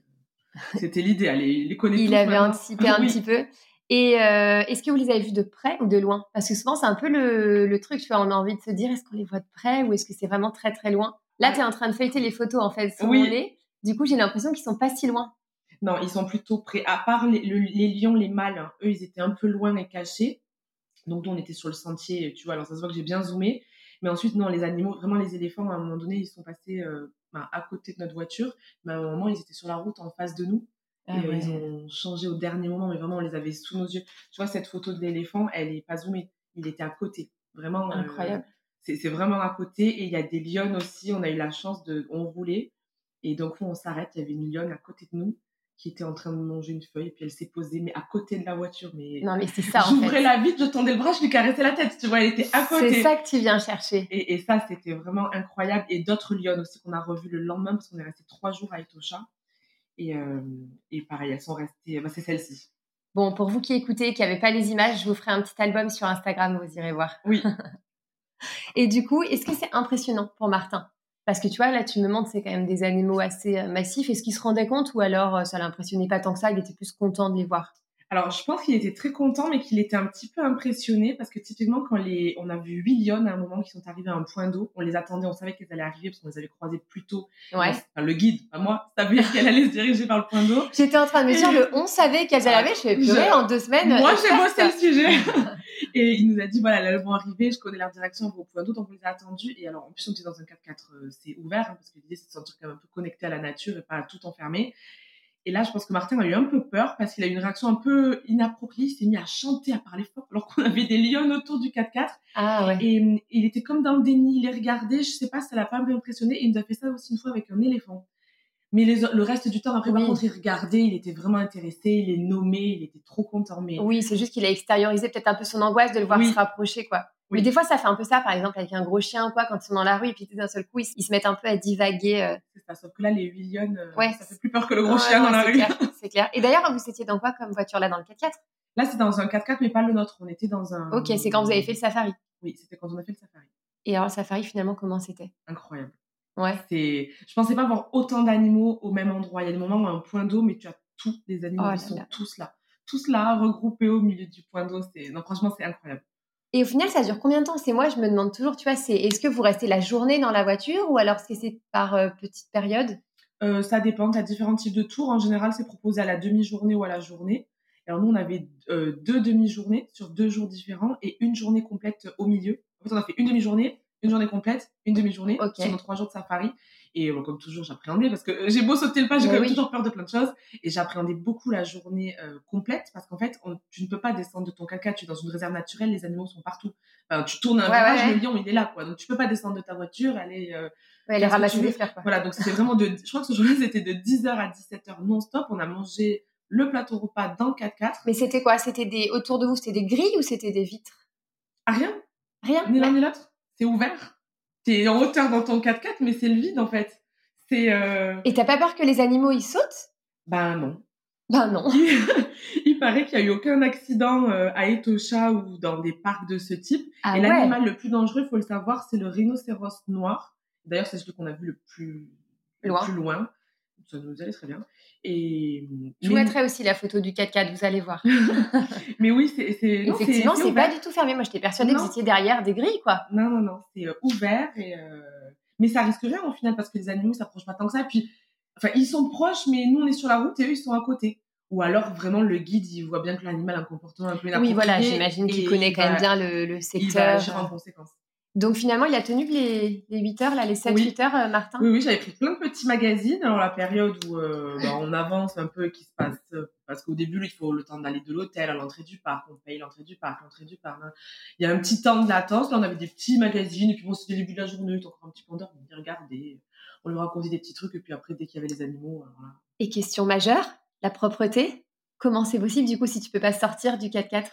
c'était l'idéal. Et il les connaît Il avait maintenant. anticipé un <laughs> Oui. petit peu. Et euh, est-ce que vous les avez vus de près ou de loin? Parce que souvent, c'est un peu le, le truc, tu vois, on a envie de se dire, est-ce qu'on les voit de près ou est-ce que c'est vraiment très très loin? Là, tu es en train de feuilleter les photos, en fait, sur Oui. mon nez. Du coup, j'ai l'impression qu'ils sont pas si loin. Non, ils sont plutôt près. À part les, le- les lions, les mâles, hein, eux, ils étaient un peu loin et cachés. Donc, nous, on était sur le sentier, tu vois. Alors, ça se voit que j'ai bien zoomé. Mais ensuite, non, les animaux, vraiment, les éléphants, à un moment donné, ils sont passés euh, ben, à côté de notre voiture. Mais à un moment, ils étaient sur la route en face de nous. Ah et ouais. ils ont changé au dernier moment, mais vraiment, on les avait sous nos yeux. Tu vois, cette photo de l'éléphant, elle est pas zoomée. Il était à côté. Vraiment. euh, Incroyable. c'est c'est vraiment à côté. Et il y a des lionnes aussi. On a eu la chance de. On roulait. Et donc, on s'arrête. Il y avait une lionne à côté de nous qui était en train de manger une feuille. Et puis, elle s'est posée, mais à côté de la voiture. Mais Non, mais c'est ça en J'ouvrais fait. la vitre, je tendais le bras, je lui caressais la tête. Tu vois, elle était à côté. C'est ça que tu viens chercher. Et, et ça, c'était vraiment incroyable. Et d'autres lionnes aussi qu'on a revues le lendemain parce qu'on est resté trois jours à Etosha. Et, euh, et pareil, elles sont restées. Bah, c'est celle-ci. Bon, pour vous qui écoutez, qui n'avez pas les images, je vous ferai un petit album sur Instagram, vous irez voir. Oui. <laughs> Et du coup, est-ce que c'est impressionnant pour Martin? Parce que tu vois, là, tu me montres, c'est quand même des animaux assez euh, massifs. Est-ce qu'il se rendait compte ou alors euh, ça l'impressionnait pas tant que ça Il était plus content de les voir? Alors, je pense qu'il était très content, mais qu'il était un petit peu impressionné parce que typiquement, quand les... on a vu huit lionnes à un moment qui sont arrivées à un point d'eau, on les attendait, on savait qu'elles allaient arriver parce qu'on les avait croisées plus tôt. Ouais. Enfin, le guide, pas moi, savait qu'elle allait se diriger vers le point d'eau. J'étais en train de me dire, le on savait qu'elles allaient arriver. Je fais purée, Je- en deux semaines. Moi, j'ai bossé le sujet. <laughs> et il nous a dit, voilà, elles vont arriver, je connais leur direction, elles vont au point d'eau, donc on les a attendues. Et alors, en plus, on était dans un 4x4, euh, c'est ouvert, hein, parce que l'idée, c'est de se sentir quand même un peu connecté à la nature et pas tout enfermé. Et là, je pense que Martin a eu un peu peur parce qu'il a eu une réaction un peu inappropriée. Il s'est mis à chanter, à parler fort, alors qu'on <laughs> avait des lions autour du 4x4. Ah ouais. Et il était comme dans le déni, il les regardait, je sais pas, ça l'a pas un peu impressionné. Et il nous a fait ça aussi une fois avec un éléphant. Mais les- le reste du temps, après, Oui. par contre, il regardait, il était vraiment intéressé, il les nommait, il était trop content. Mais Oui, c'est juste qu'il a extériorisé peut-être un peu son angoisse de le voir Oui. se rapprocher, quoi. Oui. Mais des fois, ça fait un peu ça, par exemple, avec un gros chien ou quoi, quand ils sont dans la rue et puis d'un seul coup, ils, ils se mettent un peu à divaguer. euh. c'est ça. Sauf que là, les huit euh, Ouais. ça fait plus peur que le gros chien dans la rue. <laughs> c'est clair. Et d'ailleurs, vous étiez dans quoi comme voiture là, dans le 4x4 Là, c'est dans un 4x4, mais pas le nôtre. On était dans un. Ok, c'est quand vous avez fait le safari. Oui, c'était quand on a fait le safari. Et alors, le safari, finalement, comment c'était? Incroyable. Ouais. C'est. Je pensais pas avoir autant d'animaux au même endroit. Il y a des moments où un point d'eau, mais tu as tous les animaux, Oh ils là sont là. tous là, tous là, regroupés au milieu du point d'eau. C'est. Non, franchement, c'est incroyable. Et au final, ça dure combien de temps? C'est moi, je me demande toujours, tu vois, c'est est-ce que vous restez la journée dans la voiture ou alors est-ce que c'est par euh, petite période? Euh, ça dépend, tu as différents types de tours. En général, c'est proposé à la demi-journée ou à la journée. Alors nous, on avait euh, deux demi-journées sur deux jours différents et une journée complète au milieu. En fait, on a fait une demi-journée, une journée complète, une demi-journée Ok. sur nos trois jours de safari. Et euh, comme toujours, j'appréhendais parce que euh, j'ai beau sauter le pas, j'ai Mais quand même oui. toujours peur de plein de choses. Et j'appréhendais beaucoup la journée euh, complète parce qu'en fait, on- tu ne peux pas descendre de ton caca. Tu es dans une réserve naturelle, les animaux sont partout. Enfin, tu tournes un Ouais, virage, ouais, ouais. le lion, il est là. quoi. Donc tu peux pas descendre de ta voiture, aller... euh, ramasser des fleurs, quoi. voilà, donc c'était vraiment de. Je crois que ce jour-là, c'était de 10h à 17h non-stop. On a mangé le plateau repas dans le 4x4. Mais c'était quoi? C'était des autour de vous, c'était des grilles ou c'était des vitres? Ah, rien, Rien. ni l'un ni l'autre. C'est ouvert. T'es en hauteur dans ton 4x4, mais c'est le vide en fait. C'est. Euh... Et t'as pas peur que les animaux ils sautent? Ben non. Ben non. <laughs> Il paraît qu'il n'y a eu aucun accident euh, à Etosha ou dans des parcs de ce type. Ah Et ouais. l'animal le plus dangereux, il faut le savoir, c'est le rhinocéros noir. D'ailleurs, c'est celui qu'on a vu le plus le plus loin. Ça nous allait très bien. Et Je vous mettrai aussi la photo du 4x4, vous allez voir. <laughs> Mais oui, c'est. Effectivement, c'est pas du tout fermé. Moi, j'étais persuadée que Non. vous étiez derrière des grilles, quoi. Non, non, non, c'est euh, ouvert. Et, euh, Mais ça risque rien au final parce que les animaux ne s'approchent pas tant que ça. Puis, enfin, ils sont proches, mais nous, on est sur la route et eux, ils sont à côté. Ou alors, vraiment, le guide, il voit bien que l'animal a un comportement un peu Oui, inapproprié. voilà, j'imagine qu'il connaît quand même bien le, le Il va secteur. agir en conséquence. Donc finalement, il a tenu les, les 8 heures, là, les 7-8 Oui. heures, euh, Martin? Oui, oui, j'avais pris plein de petits magazines. Alors, la période où euh, <laughs> bah, on avance un peu, qui se passe. euh, Parce qu'au début, il faut le temps d'aller de l'hôtel à l'entrée du parc. On paye l'entrée du parc, l'entrée du parc. hein. Il y a un petit temps de latence. Là, on avait des petits magazines. Et puis, bon, c'était le début de la journée. Encore un petit peu d'heure. On. On lui racontait des petits trucs. Et puis après, dès qu'il y avait les animaux. Et question majeure, la propreté? Comment c'est possible, du coup, si tu peux pas sortir du 4x4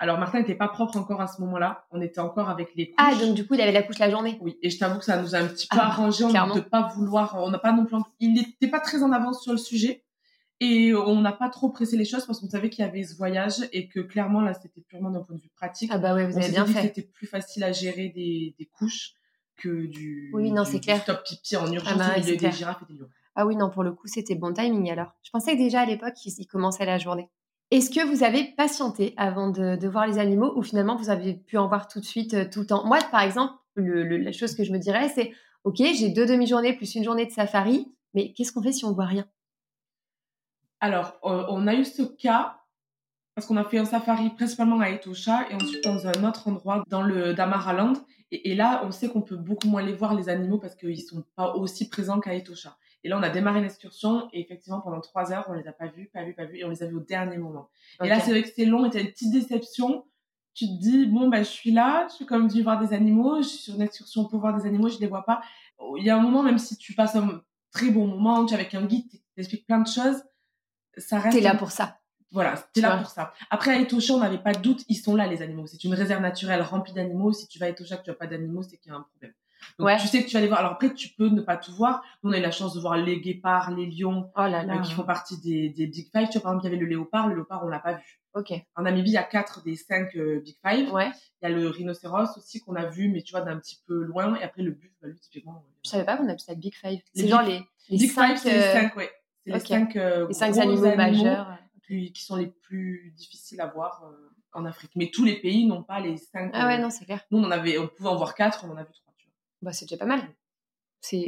Alors, Martin n'était pas propre encore à ce moment-là. On était encore avec les couches. Ah, donc du coup, il avait la couche la journée. Oui, et je t'avoue que ça nous a un petit peu Ah, arrangé clairement. de ne pas vouloir. On n'a pas non plus. Il n'était pas très en avance sur le sujet. Et on n'a pas trop pressé les choses parce qu'on savait qu'il y avait ce voyage et que clairement, là, c'était purement d'un point de vue pratique. Ah bah ouais, vous on avez bien dit fait. c'était plus facile à gérer des, des couches que du, Oui, non, c'est clair. stop pipi en urgence Ah bah au milieu des girafes et des lions. Ah oui, non, pour le coup, c'était bon timing alors. Je pensais que déjà à l'époque, ils, commençaient la journée. Est-ce que vous avez patienté avant de, voir les animaux ou finalement vous avez pu en voir tout de suite, euh, tout le temps? Moi, par exemple, le- le- la chose que je me dirais, c'est Ok, j'ai deux demi-journées plus une journée de safari, mais qu'est-ce qu'on fait si on voit rien? Alors, euh, on a eu ce cas parce qu'on a fait un safari principalement à Etosha et ensuite dans un autre endroit dans le Damaraland. Et, et là, on sait qu'on peut beaucoup moins les voir les animaux parce qu'ils sont pas aussi présents qu'à Etosha. Et là, on a démarré l'excursion et effectivement, pendant trois heures, on les a pas vus, pas vus, pas vus et on les a vus au dernier moment. Et là, c'est vrai que c'est long et t'as une petite déception. Tu te dis, bon, bah, je suis là, je suis comme dû voir des animaux, je suis sur une excursion pour voir des animaux, je les vois pas. Il y a un moment, même si tu passes un très bon moment, tu es avec un guide, t'expliques plein de choses, ça reste. T'es là pour ça. Voilà, t'es là pour ça. Après, à Etosha, on n'avait pas de doute, ils sont là, les animaux. C'est une réserve naturelle remplie d'animaux. Si tu vas à Etosha que tu n'as pas d'animaux, c'est qu'il y a un problème. Donc, tu sais que tu vas les voir. Alors après, tu peux ne pas tout voir. on a eu la chance de voir les guépards, les lions, oh là là. Euh, qui font partie des, des Big Five. Tu vois, par exemple, il y avait le léopard. Le léopard, on l'a pas vu. Ok. En Namibie, il y a quatre des cinq euh, Big Five. Ouais. Il y a le rhinocéros aussi qu'on a vu, mais tu vois, d'un petit peu loin. Et après, le buffle, bah, lui, typiquement. Euh, Je savais pas qu'on appelait ça Big Five. C'est genre les, les Big cinq, Five, c'est les cinq, ouais. C'est les cinq, les cinq animaux, majeurs. Qui, qui sont les plus difficiles à voir en Afrique. Mais tous les pays n'ont pas les cinq. Ah ouais, non, c'est clair. Nous, on, en avait, on pouvait en voir quatre, on en a vu trois. Bah, c'est déjà pas mal.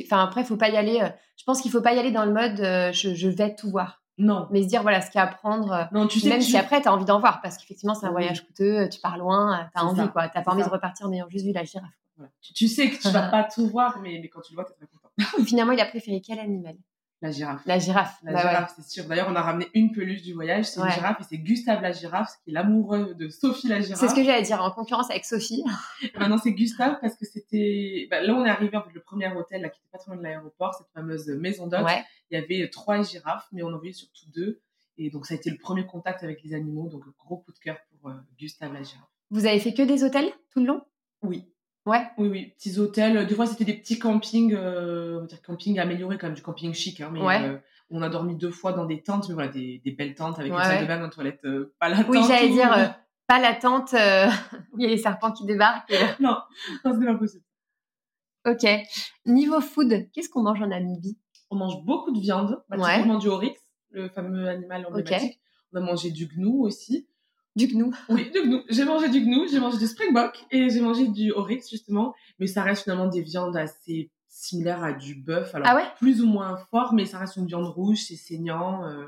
Enfin, après, faut pas y aller. je pense qu'il faut pas y aller dans le mode je, je, vais tout voir. Non. Mais se dire, voilà, ce qu'il y a à apprendre. Non, tu sais même si après, tu as envie d'en voir, parce qu'effectivement, c'est un voyage coûteux, tu pars loin, tu as envie, ça. quoi. Tu pas envie de repartir en ayant juste vu la girafe. Voilà. Tu, tu, sais que tu vas <laughs> pas tout voir, mais, mais quand tu le vois, tu es très content. Finalement, il a préféré quel animal? La girafe. La girafe. La bah girafe, c'est sûr. D'ailleurs, on a ramené une peluche du voyage, c'est Ouais. une girafe, et c'est Gustave la girafe, qui est l'amoureux de Sophie la girafe. C'est ce que j'allais dire, en concurrence avec Sophie. <laughs> Maintenant, c'est Gustave parce que c'était. Bah, là, on est arrivé en fait, le premier hôtel, là, qui était pas très loin de l'aéroport, cette fameuse maison d'hôte. Ouais. Il y avait trois girafes, mais on en voyait surtout deux. Et donc, ça a été le premier contact avec les animaux. Donc, gros coup de cœur pour euh, Gustave la girafe. Vous avez fait que des hôtels tout le long? Oui. Ouais. Oui, oui. Petits hôtels. Des fois, c'était des petits campings, euh, on va dire camping amélioré, quand même, du camping chic. Hein, mais Ouais. euh, on a dormi deux fois dans des tentes, mais voilà, des, des belles tentes avec Ouais, une salle de bain, une toilette, euh, pas la Oui, tente j'allais où- dire, <laughs> pas la tente <laughs> où il y a les serpents qui débarquent. non, non c'était pas possible. Ok. Niveau food, qu'est-ce qu'on mange en Namibie? On mange beaucoup de viande, bah, Ouais. du oryx, le fameux animal emblématique. On a mangé du gnou aussi. Du gnou. Oui, du gnou. J'ai mangé du gnou, j'ai mangé du springbok et j'ai mangé du oryx justement. Mais ça reste finalement des viandes assez similaires à du bœuf. Alors Ah ouais? plus ou moins fort, mais ça reste une viande rouge, c'est saignant. euh,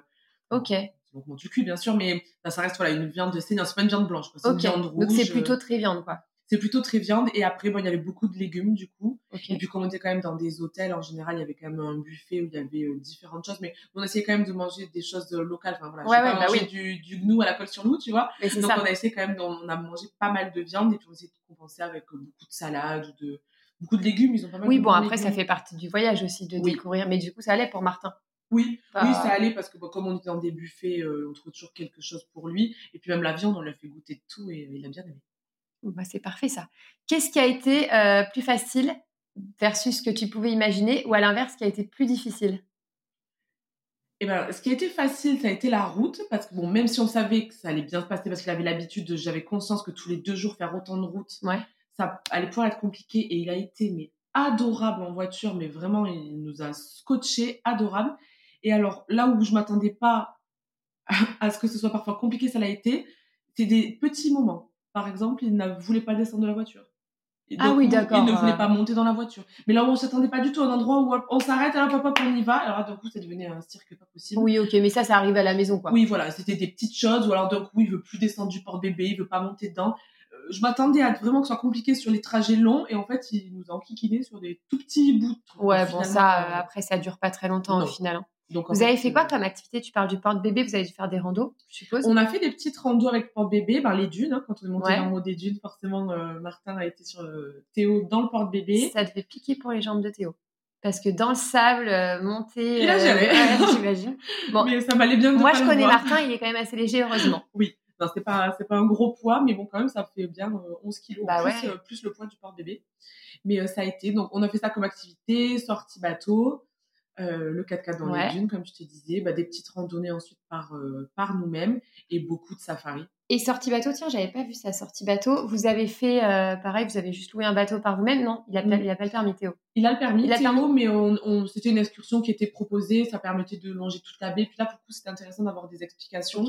Ok. donc bon, du cul bien sûr, mais ça reste voilà une viande saignant. C'est pas une viande blanche. C'est une viande rouge. Donc c'est euh, plutôt très viande, quoi. C'est plutôt très viande. Et après, bon, il y avait beaucoup de légumes du coup. Ok. Et puis, comme on était quand même dans des hôtels, en général, il y avait quand même un buffet où il y avait euh, différentes choses. Mais on essayait quand même de manger des choses euh, locales. Enfin, voilà, Ouais, ouais, pas bah oui. du, du gnou à la colle sur loup, tu vois. Mais Donc, ça. on a essayé quand même, on a mangé pas mal de viande et puis on essayait de compenser avec euh, beaucoup de salades ou de, beaucoup de légumes. Ils ont pas mal Oui, de bon, après, ça fait partie du voyage aussi de Oui. découvrir. Mais du coup, ça allait pour Martin. Oui, oui, ça allait parce que bon, comme on était dans des buffets, euh, on trouvait toujours quelque chose pour lui. Et puis même la viande, on lui a fait goûter de tout et il a bien aimé. Bah, c'est parfait, ça. Qu'est-ce qui a été euh, plus facile versus ce que tu pouvais imaginer ou à l'inverse, ce qui a été plus difficile? Et ben, ce qui a été facile, ça a été la route, parce que bon, même si on savait que ça allait bien se passer, parce qu'il avait l'habitude, de- j'avais conscience que tous les deux jours faire autant de route, Ouais. ça allait pouvoir être compliqué. Et il a été mais adorable en voiture, mais vraiment, il nous a scotché, adorable. Et alors, là où je m'attendais pas <laughs> à ce que ce soit parfois compliqué, ça l'a été, c'est des petits moments. Par exemple, il ne voulait pas descendre de la voiture. Et Ah oui, ou d'accord, Il ne voulait pas monter dans la voiture. Mais là on s'attendait pas du tout, un endroit où on s'arrête, alors papa, on y va. Alors d'un coup, ça devenait un cirque pas possible. Oui, ok, mais ça, ça arrive à la maison, quoi. Oui, voilà, c'était des petites choses. Ou alors d'un coup, il veut plus descendre du porte-bébé, il veut pas monter dedans. Euh, je m'attendais à vraiment que ce soit compliqué sur les trajets longs. Et en fait, il nous a enquiquiné sur des tout petits bouts. Ouais, bon, ça, euh, après, ça dure pas très longtemps au final. hein. Donc, Vous avez fait, quoi euh, comme activité? Tu parles du porte-bébé, vous avez dû faire des randos, je suppose? On a fait des petites randos avec le porte-bébé, ben, les dunes. hein, quand on est monté Ouais. en haut des dunes, forcément, euh, Martin a été sur euh, Théo dans le porte-bébé. Ça devait piquer pour les jambes de Théo. Parce que dans le sable, euh, monter. Il a géré. <laughs> ouais, <laughs> J'imagine. Bon, Mais ça m'allait bien de Moi, je connais voir. Martin, il est quand même assez léger, heureusement. <laughs> Non, c'est pas, c'est pas un gros poids, mais bon, quand même, ça fait bien euh, 11 kilos, Bah plus, ouais. plus le poids du porte-bébé. Mais ça a été, donc on a fait ça comme activité, sortie bateau, euh, le 4x4 dans Ouais. les dunes, comme je te disais, bah, des petites randonnées ensuite par, euh, par nous-mêmes et beaucoup de safari. Et sortie bateau, tiens, j'avais pas vu ça, sortie bateau. Vous avez fait, euh, pareil, vous avez juste loué un bateau par vous-même, non? Il a, pas, Mm. il a pas le permis, Théo. Il a le permis, Il a le Théo, permis mais on, on- c'était une excursion qui était proposée, ça permettait de longer toute la baie. Puis là, pour le coup, c'était intéressant d'avoir des explications.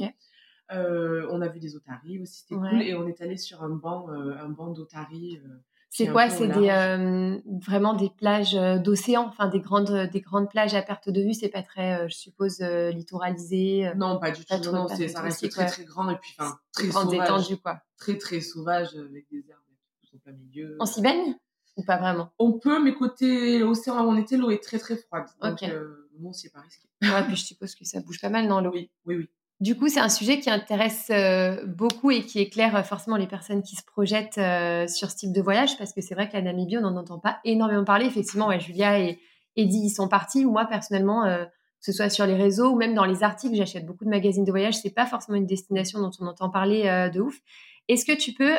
On a vu des otaries aussi, c'était Ouais. cool. Et on est allé sur un banc, un banc d'otaries. Euh, C'est quoi? C'est des euh, vraiment des plages euh, d'océan, enfin des grandes des grandes plages à perte de vue. C'est pas très, je suppose, littoralisé. Non, pas du tout. non, ça reste très très grand et puis enfin très grande étendue quoi. Très très sauvage avec des herbes en plein milieu. On s'y baigne? Ou pas vraiment? On peut, mais côté océan où on était, l'eau est très très froide. Donc okay. bon, c'est pas risqué. Ouais, puis je suppose que ça bouge pas mal dans l'eau. Oui, oui, oui. Du coup, c'est un sujet qui intéresse euh, beaucoup et qui éclaire euh, forcément les personnes qui se projettent euh, sur ce type de voyage, parce que c'est vrai que la Namibie, on n'en entend pas énormément parler. Effectivement, Julia et Eddie y sont partis. Moi, personnellement, que ce soit sur les réseaux ou même dans les articles, j'achète beaucoup de magazines de voyage. C'est pas forcément une destination dont on entend parler de ouf. Est-ce que tu peux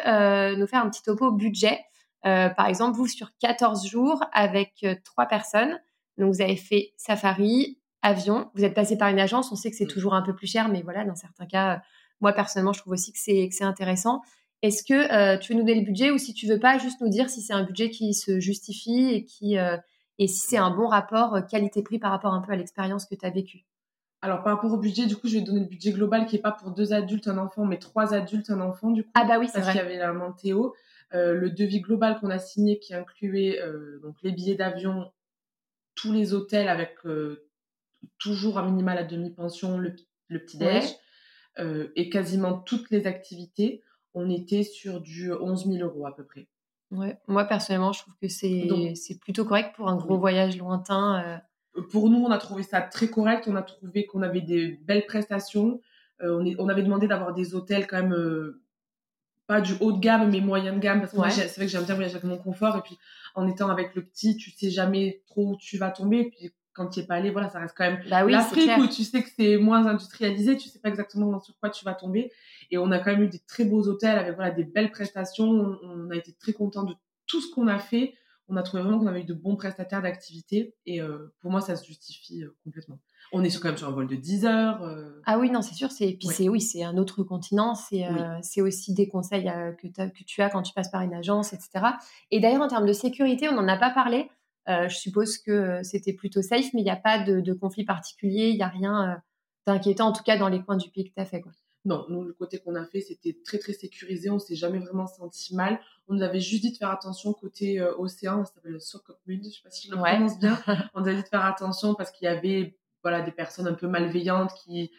nous faire un petit topo budget? Par exemple, vous, sur 14 jours avec trois personnes, donc vous avez fait safari, avion. Vous êtes passé par une agence, on sait que c'est mmh. toujours un peu plus cher, mais voilà, dans certains cas, euh, moi personnellement, je trouve aussi que c'est c'est intéressant. Est-ce que euh, tu veux nous donner le budget ou si tu veux pas, juste nous dire si c'est un budget qui se justifie et qui euh, et si c'est un bon rapport qualité-prix par rapport un peu à l'expérience que tu as vécue? Alors, par rapport au budget, du coup, je vais donner le budget global qui est pas pour deux adultes, un enfant, mais trois adultes, un enfant, du coup. Ah, bah oui, c'est vrai. Parce qu'il y avait la Mantéo. le devis global qu'on a signé qui incluait donc les billets d'avion, tous les hôtels avec toujours à minimal à demi-pension, le, petit-déj, euh, et quasiment toutes les activités, on était sur du 11 000 euros à peu près. Ouais. Moi, personnellement, je trouve que c'est plutôt correct pour un gros voyage lointain. Euh. Pour nous, on a trouvé ça très correct. On a trouvé qu'on avait des belles prestations. Euh, on, est, on, avait demandé d'avoir des hôtels quand même, pas du haut de gamme, mais moyen de gamme. Parce que c'est vrai que j'aime bien voyager avec mon confort. Et puis, en étant avec le petit, tu sais jamais trop où tu vas tomber. Et puis, quand tu es pas allé, voilà, ça reste quand même bah oui, l'Afrique où tu sais que c'est moins industrialisé, tu sais pas exactement sur quoi tu vas tomber. Et on a quand même eu des très beaux hôtels avec voilà des belles prestations. On, a été très content de tout ce qu'on a fait. On a trouvé vraiment qu'on avait eu de bons prestataires d'activité et euh, pour moi ça se justifie euh, complètement. On est sur, quand même sur un vol de 10 heures. Euh. Ah oui non c'est sûr c'est puis c'est oui c'est un autre continent c'est c'est aussi des conseils que, que tu as quand tu passes par une agence etc. Et d'ailleurs en termes de sécurité on n'en a pas parlé je suppose que euh, c'était plutôt safe, mais il n'y a pas de, conflit particulier, il n'y a rien euh, d'inquiétant, en tout cas dans les coins du pays que tu as fait. Quoi. Non, nous, le côté qu'on a fait, c'était très très sécurisé, on s'est jamais vraiment senti mal. On nous avait juste dit de faire attention côté océan, ça s'appelle le Sokopmund, je sais pas si je le prononce bien. <laughs> on nous a dit de faire attention parce qu'il y avait voilà, des personnes un peu malveillantes qui,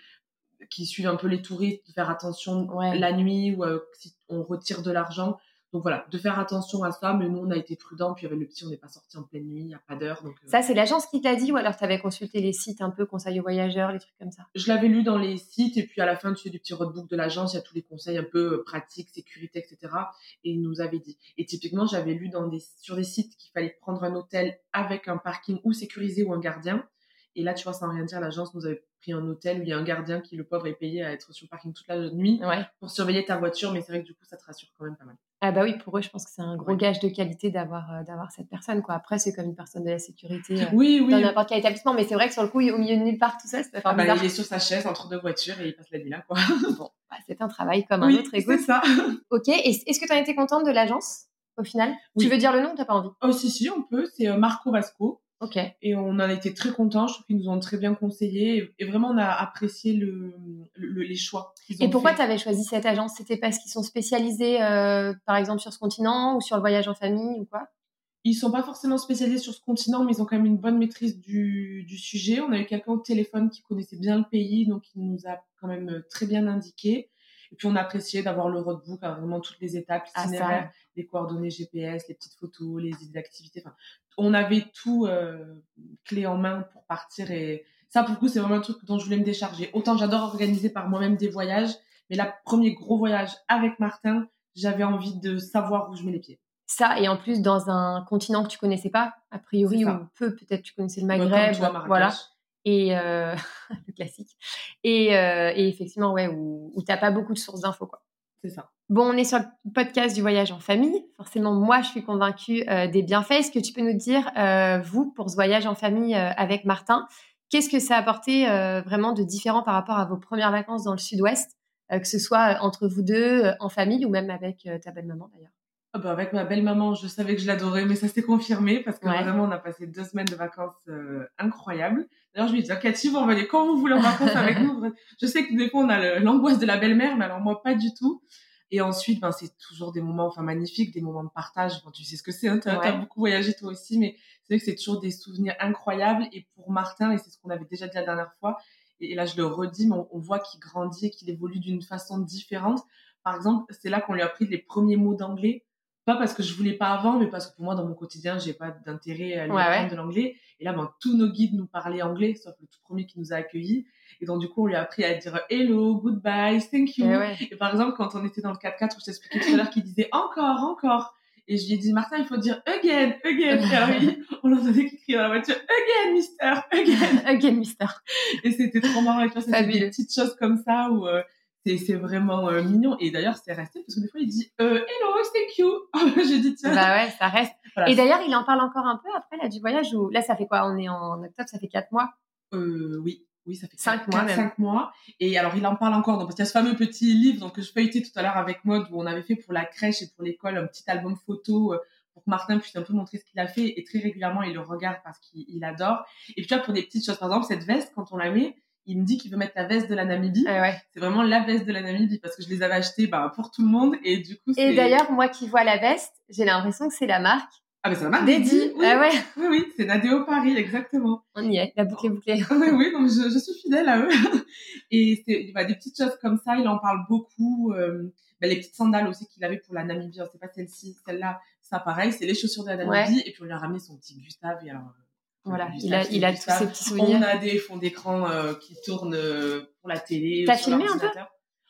qui suivent un peu les touristes, de faire attention la nuit ou si on retire de l'argent. Donc voilà, de faire attention à ça, mais nous on a été prudents, puis avec le petit on n'est pas sorti en pleine nuit, il n'y a pas d'heure. Donc, euh. Ça c'est l'agence qui t'a dit ou alors tu avais consulté les sites un peu conseils aux voyageurs, les trucs comme ça? Je l'avais lu dans les sites et puis à la fin tu fais du petit roadbook de l'agence, il y a tous les conseils un peu euh, pratiques, sécurité, etc. Et il nous avait dit. Et typiquement j'avais lu dans des, sur des sites qu'il fallait prendre un hôtel avec un parking ou sécurisé ou un gardien. Et là, tu vois, sans rien dire, l'agence nous avait pris un hôtel où il y a un gardien qui, le pauvre, est payé à être sur le parking toute la nuit pour surveiller ta voiture. Mais c'est vrai que du coup, ça te rassure quand même pas mal. Ah bah oui, pour eux, je pense que c'est un gros gage de qualité d'avoir euh, d'avoir cette personne. Quoi. Après, c'est comme une personne de la sécurité euh, oui, oui. dans n'importe quel établissement. Mais c'est vrai que sur le coup, il est au milieu de nulle part, tout ça, ah bah, Il est sur sa chaise entre deux voitures et il passe la nuit là. Quoi. <laughs> bon, bah, c'est un travail comme un autre. c'est ça. <laughs> ok, est-ce que tu as été contente de l'agence au final? Tu veux dire le nom ou tu pas envie? Oh si, si, on peut. C'est euh, Marco Vasco. Ok. Et on en a été très contents. Je trouve qu'ils nous ont très bien conseillé. Et vraiment, on a apprécié le, les choix. Et pourquoi tu avais choisi cette agence? C'était parce qu'ils sont spécialisés, euh, par exemple, sur ce continent ou sur le voyage en famille ou quoi? Ils sont pas forcément spécialisés sur ce continent, mais ils ont quand même une bonne maîtrise du, du sujet. On a eu quelqu'un au téléphone qui connaissait bien le pays, donc il nous a quand même très bien indiqué. Et puis on a apprécié d'avoir le roadbook, hein, vraiment toutes les étapes, ah, l'itinéraire, les coordonnées GPS, les petites photos, les idées d'activités. Enfin, on avait tout euh, clé en main pour partir. Et ça, pour le coup, c'est vraiment un truc dont je voulais me décharger. Autant j'adore organiser par moi-même des voyages, mais là, premier gros voyage avec Martin, j'avais envie de savoir où je mets les pieds. Ça, et en plus, dans un continent que tu connaissais pas, a priori, ou peu, peut-être tu connaissais le Maghreb, voilà et euh, <laughs> le classique. Et, euh, et, effectivement, ouais, où, où t'as pas beaucoup de sources d'infos, quoi. C'est ça. Bon, on est sur le podcast du voyage en famille. Forcément, moi, je suis convaincue euh, des bienfaits. Est-ce que tu peux nous dire, vous, pour ce voyage en famille avec Martin, qu'est-ce que ça a apporté vraiment de différent par rapport à vos premières vacances dans le sud-ouest, que ce soit entre vous deux, en famille ou même avec ta belle-maman d'ailleurs? Ah bah avec ma belle-maman, je savais que je l'adorais, mais ça s'est confirmé parce que vraiment, on a passé deux semaines de vacances incroyables. D'ailleurs, je lui dis, Cathy, vous revenez quand vous voulez en vacances avec nous. Je sais que des fois, on a l'angoisse de la belle-mère, mais alors moi, pas du tout. Et ensuite, ben, c'est toujours des moments enfin, magnifiques, des moments de partage. tu sais ce que c'est, hein, tu as, beaucoup voyagé toi aussi, mais c'est vrai que c'est toujours des souvenirs incroyables. Et pour Martin, et c'est ce qu'on avait déjà dit la dernière fois, et, là je le redis, mais on, voit qu'il grandit et qu'il évolue d'une façon différente. Par exemple, c'est là qu'on lui a appris les premiers mots d'anglais. Pas parce que je voulais pas avant, mais parce que pour moi, dans mon quotidien, j'ai pas d'intérêt à lui apprendre de l'anglais. Et là, ben, tous nos guides nous parlaient anglais, sauf le tout premier qui nous a accueillis. Et donc, du coup, on lui a appris à dire hello, goodbye, thank you. Et, par exemple, quand on était dans le 4x4, où je t'expliquais tout à l'heure qu'il disait encore, encore. Et je lui ai dit, Martin, il faut dire again, again. Et alors, on l'entendait qu'il criait dans la voiture, again, mister, again. <laughs> again, mister. Et c'était trop marrant. Et toi, c'était des petites choses comme ça où, euh, c'est vraiment euh, mignon. Et d'ailleurs, c'est resté parce que des fois, il dit euh, Hello, thank <laughs> you. J'ai dit tiens. Bah ouais, ça reste. Et d'ailleurs, il en parle encore un peu après là du voyage où là, ça fait quoi? On est en octobre, ça fait quatre mois. Euh, oui. Oui, ça fait cinq mois. Même. Cinq mois. Et alors, il en parle encore. Donc, parce qu'il y a ce fameux petit livre donc, que je feuilletais tout à l'heure avec Mode où on avait fait pour la crèche et pour l'école un petit album photo pour que Martin puisse un peu montrer ce qu'il a fait. Et très régulièrement, il le regarde parce qu'il adore. Et puis, tu vois, pour des petites choses, par exemple, cette veste, quand on la met, il me dit qu'il veut mettre la veste de la Namibie. Ah c'est vraiment la veste de la Namibie parce que je les avais achetées bah, pour tout le monde et du coup. Et d'ailleurs, moi qui vois la veste, j'ai l'impression que c'est la marque. Ah mais c'est la marque Dédi. Oui. Ah ouais. Oui oui, c'est Nadeo Paris exactement. On y est, la boucle est bouclée. <laughs> oui oui, donc je, je, suis fidèle à eux. <laughs> et c'est bah, des petites choses comme ça, il en parle beaucoup. Euh, bah, les petites sandales aussi qu'il avait pour la Namibie, c'est pas celle-ci, celle-là, ça pareil, c'est les chaussures de la Namibie et puis on lui a ramené son petit Gustave et alors voilà, il a, il a tous ses petits souvenirs. On a des fonds d'écran euh, qui tournent euh, pour la télé. T'as filmé un peu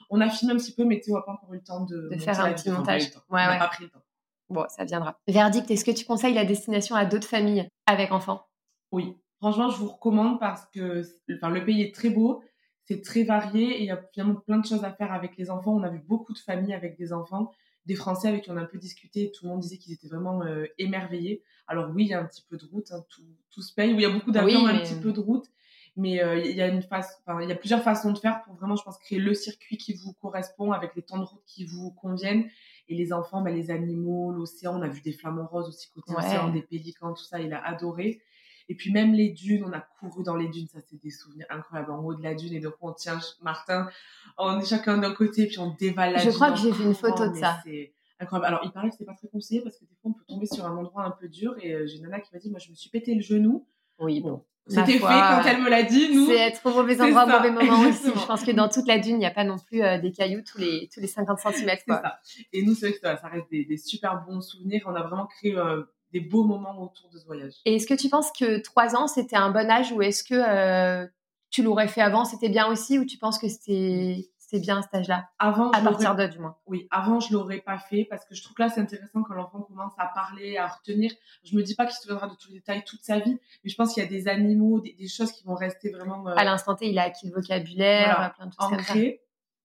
On a filmé un petit peu, mais tu n'a pas encore eu le temps de, de faire un petit montage. Ouais, on n'a pas pris le temps. Bon, ça viendra. Verdict, est-ce que tu conseilles la destination à d'autres familles avec enfants? Oui, franchement, je vous recommande parce que enfin, le pays est très beau, c'est très varié et il y a finalement plein de choses à faire avec les enfants. On a vu beaucoup de familles avec des enfants des Français avec qui on a un peu discuté, tout le monde disait qu'ils étaient vraiment euh, émerveillés. Alors oui, il y a un petit peu de route, hein, tout, tout, se paye. Oui, il y a beaucoup d'avions, un petit peu de route, mais euh, il y a une face, il y a plusieurs façons de faire pour vraiment, je pense, créer le circuit qui vous correspond avec les temps de route qui vous conviennent. Et les enfants, ben, les animaux, l'océan, on a vu des flamants roses aussi côté océan, des pélicans, tout ça, il a adoré. Et puis même les dunes, on a couru dans les dunes, ça c'est des souvenirs incroyables en haut de la dune. Et donc on tient Martin, on est chacun d'un côté, puis on dévale la Je crois que j'ai vu une photo de ça. C'est incroyable. Alors il paraît que c'est pas très conseillé parce que des fois on peut tomber sur un endroit un peu dur. Et euh, j'ai Nana qui m'a dit, moi je me suis pété le genou. Oui, bon. C'était fait quand elle me l'a dit, nous. C'est être au mauvais endroit, au mauvais moment aussi. Je pense que dans toute la dune, il n'y a pas non plus euh, des cailloux tous les, tous les 50 cm. Ça. Et nous, c'est vrai que ça, reste des, super bons souvenirs. On a vraiment créé euh, des beaux moments autour de ce voyage. Et est-ce que tu penses que trois ans, c'était un bon âge ou est-ce que euh, tu l'aurais fait avant, c'était bien aussi ou tu penses que c'était c'est bien cet âge-là? Avant, à partir de du moins. Oui, avant je l'aurais pas fait parce que je trouve que là c'est intéressant quand l'enfant commence à parler, à retenir. Je me dis pas qu'il se souviendra de tous les détails toute sa vie, mais je pense qu'il y a des animaux, des, choses qui vont rester vraiment. Euh, à l'instant T, il a acquis le vocabulaire, plein de choses comme ça.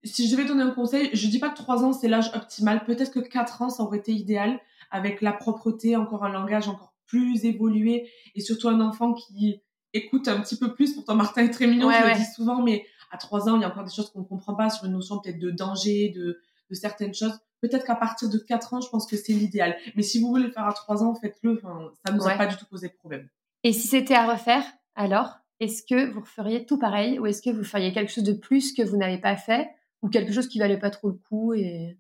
Si je devais donner un conseil, je dis pas que 3 ans c'est l'âge optimal. Peut-être que 4 ans ça aurait été idéal avec la propreté, encore un langage encore plus évolué et surtout un enfant qui écoute un petit peu plus. Pourtant, Martin est très mignon, je le dis souvent, mais à trois ans, il y a encore des choses qu'on ne comprend pas sur une notion peut-être de danger, de, de certaines choses. Peut-être qu'à partir de quatre ans, je pense que c'est l'idéal. Mais si vous voulez le faire à trois ans, faites-le. Enfin, ça ne nous a pas du tout posé de problème. Et si c'était à refaire, alors, est-ce que vous feriez tout pareil ou est-ce que vous feriez quelque chose de plus que vous n'avez pas fait ou quelque chose qui valait pas trop le coup et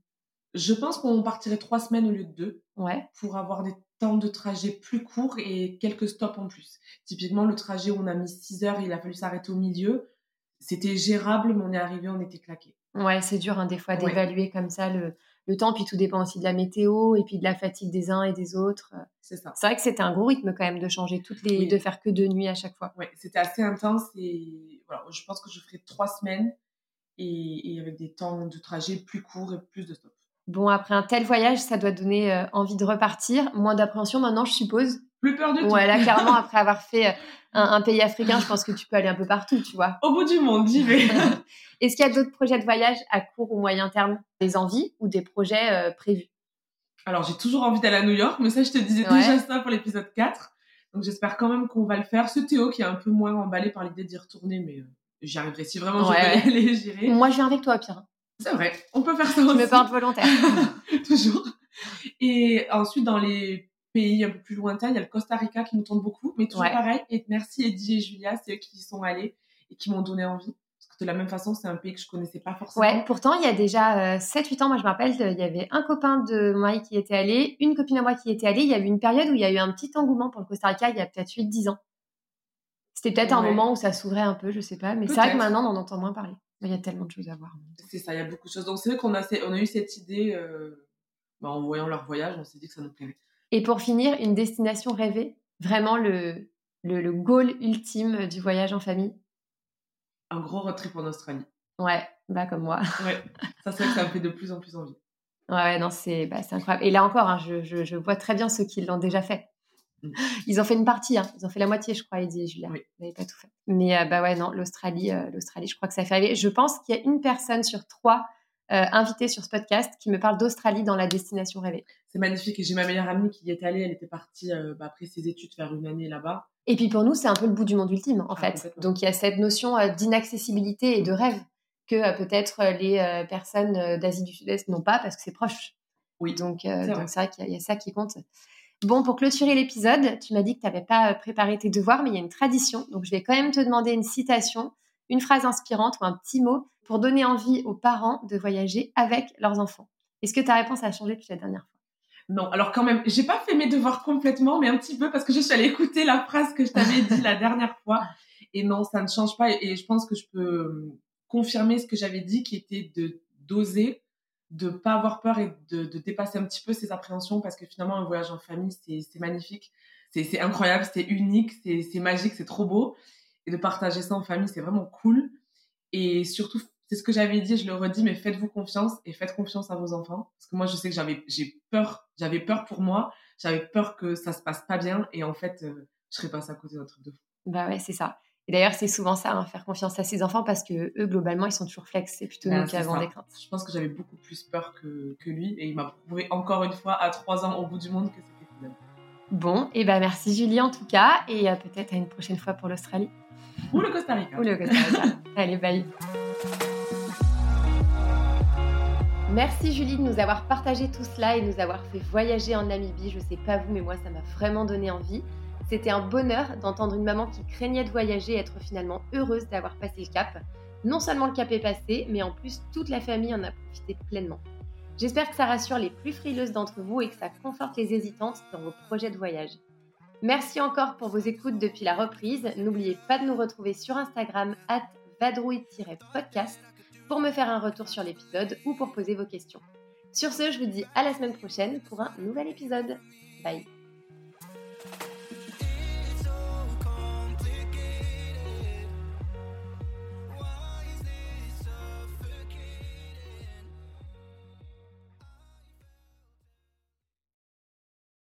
je pense qu'on partirait trois semaines au lieu de deux. Ouais. Pour avoir des temps de trajet plus courts et quelques stops en plus. Typiquement, le trajet où on a mis six heures, il a fallu s'arrêter au milieu. C'était gérable, mais on est arrivé, on était claqué. Ouais, c'est dur hein, des fois d'évaluer comme ça le, le, temps, puis tout dépend aussi de la météo et puis de la fatigue des uns et des autres. C'est ça. C'est vrai que c'était un gros rythme quand même de changer toutes les, de faire que deux nuits à chaque fois. Ouais, c'était assez intense et voilà, je pense que je ferai trois semaines et, et avec des temps de trajet plus courts et plus de stops. Bon, après un tel voyage, ça doit donner euh, envie de repartir. Moins d'appréhension maintenant, je suppose. Plus peur du tout. Ouais, là, clairement, <laughs> après avoir fait euh, un, pays africain, je pense que tu peux aller un peu partout, tu vois. Au bout du monde, j'y vais. <laughs> Est-ce qu'il y a d'autres projets de voyage à court ou moyen terme? Des envies ou des projets euh, prévus? Alors, j'ai toujours envie d'aller à New York, mais ça, je te disais déjà ça pour l'épisode 4. Donc, j'espère quand même qu'on va le faire. Ce Théo qui est un peu moins emballé par l'idée d'y retourner, mais j'y arriverai. Si vraiment je veux y aller, j'irai. Moi, je viens avec toi, Pierre. C'est vrai, on peut faire ça aussi. Je me porte volontaire. <laughs> Toujours. Et ensuite, dans les pays un peu plus lointains, il y a le Costa Rica qui nous tente beaucoup, mais toujours pareil. Et merci Eddie et Julia, c'est eux qui y sont allés et qui m'ont donné envie. Parce de la même façon, c'est un pays que je connaissais pas forcément. Ouais, pourtant, il y a déjà 7-8 ans, moi je me rappelle, il y avait un copain de mari qui était allé, une copine à moi qui était allée. Il y a eu une période où il y a eu un petit engouement pour le Costa Rica, il y a peut-être 8-10 ans. C'était peut-être un moment où ça s'ouvrait un peu, je sais pas, mais c'est vrai que maintenant, on en entend moins parler. Il y a tellement de choses à voir. C'est ça, il y a beaucoup de choses. Donc c'est vrai qu'on a, on a eu cette idée, euh, bah, en voyant leur voyage, on s'est dit que ça nous plairait. Et pour finir, une destination rêvée, vraiment le, le, le goal ultime du voyage en famille? Un gros road trip en Australie. Ouais, bah comme moi. Ouais, ça c'est que ça me fait de plus en plus envie. Ouais, non, c'est bah, incroyable. Et là encore, hein, je, je, je, vois très bien ceux qui l'ont déjà fait. <gasps> Ils ont fait une partie, hein. ils ont fait la moitié, je crois, Eddie et Julia. Oui. Ils n'avaient pas tout fait. Mais euh, bah ouais, non, l'Australie, euh, l'Australie, je crois que ça fait rêver. Je pense qu'il y a une personne sur trois euh, invitée sur ce podcast qui me parle d'Australie dans la destination rêvée. C'est magnifique. Et j'ai ma meilleure amie qui y est allée. Elle était partie euh, bah, après ses études faire une année là-bas. Et puis pour nous, c'est un peu le bout du monde ultime, en Ah, fait. Donc il y a cette notion d'inaccessibilité et de rêve que peut-être les personnes d'Asie du Sud-Est n'ont pas parce que c'est proche. Oui, Donc c'est vrai. qu'il y a ça qui compte. Bon, pour clôturer l'épisode, tu m'as dit que tu n'avais pas euh, préparé tes devoirs, mais il y a une tradition. Donc je vais quand même te demander une citation, une phrase inspirante ou un petit mot pour donner envie aux parents de voyager avec leurs enfants. Est-ce que ta réponse a changé depuis la dernière fois? Non, alors quand même, j'ai pas fait mes devoirs complètement, mais un petit peu parce que je suis allée écouter la phrase que je t'avais dit la dernière fois. Et non, ça ne change pas. Et je pense que je peux euh, confirmer ce que j'avais dit, qui était de d'oser, de pas avoir peur et de, de dépasser un petit peu ses appréhensions, parce que finalement, un voyage en famille, c'est magnifique, c'est incroyable, c'est unique, c'est c'est magique, c'est trop beau. Et de partager ça en famille, c'est vraiment cool. Et surtout, c'est ce que j'avais dit, je le redis, mais faites-vous confiance et faites confiance à vos enfants. Parce que moi, je sais que j'avais, j'ai peur, j'avais peur pour moi, j'avais peur que ça se passe pas bien, et en fait, euh, je serais passée à côté d'un truc de fou. Bah ouais, c'est ça. Et d'ailleurs, c'est souvent ça, hein, faire confiance à ses enfants parce que eux, globalement, ils sont toujours flex. C'est plutôt Ben, nous qui c'est avons ça. des craintes. Je pense que j'avais beaucoup plus peur que, que lui, et il m'a prouvé encore une fois, à trois ans au bout du monde, que c'était faisable. Bon, et ben merci Julie en tout cas, et euh, peut-être à une prochaine fois pour l'Australie Ou le Costa Rica. ou le Costa Rica. <laughs> Allez, bye. Merci Julie de nous avoir partagé tout cela et de nous avoir fait voyager en Namibie. Je sais pas vous, mais moi ça m'a vraiment donné envie. C'était un bonheur d'entendre une maman qui craignait de voyager être finalement heureuse d'avoir passé le cap. Non seulement le cap est passé, mais en plus toute la famille en a profité pleinement. J'espère que ça rassure les plus frileuses d'entre vous et que ça conforte les hésitantes dans vos projets de voyage. Merci encore pour vos écoutes depuis la reprise. N'oubliez pas de nous retrouver sur Instagram at vadrouille-podcast pour me faire un retour sur l'épisode ou pour poser vos questions. Sur ce, je vous dis à la semaine prochaine pour un nouvel épisode. Bye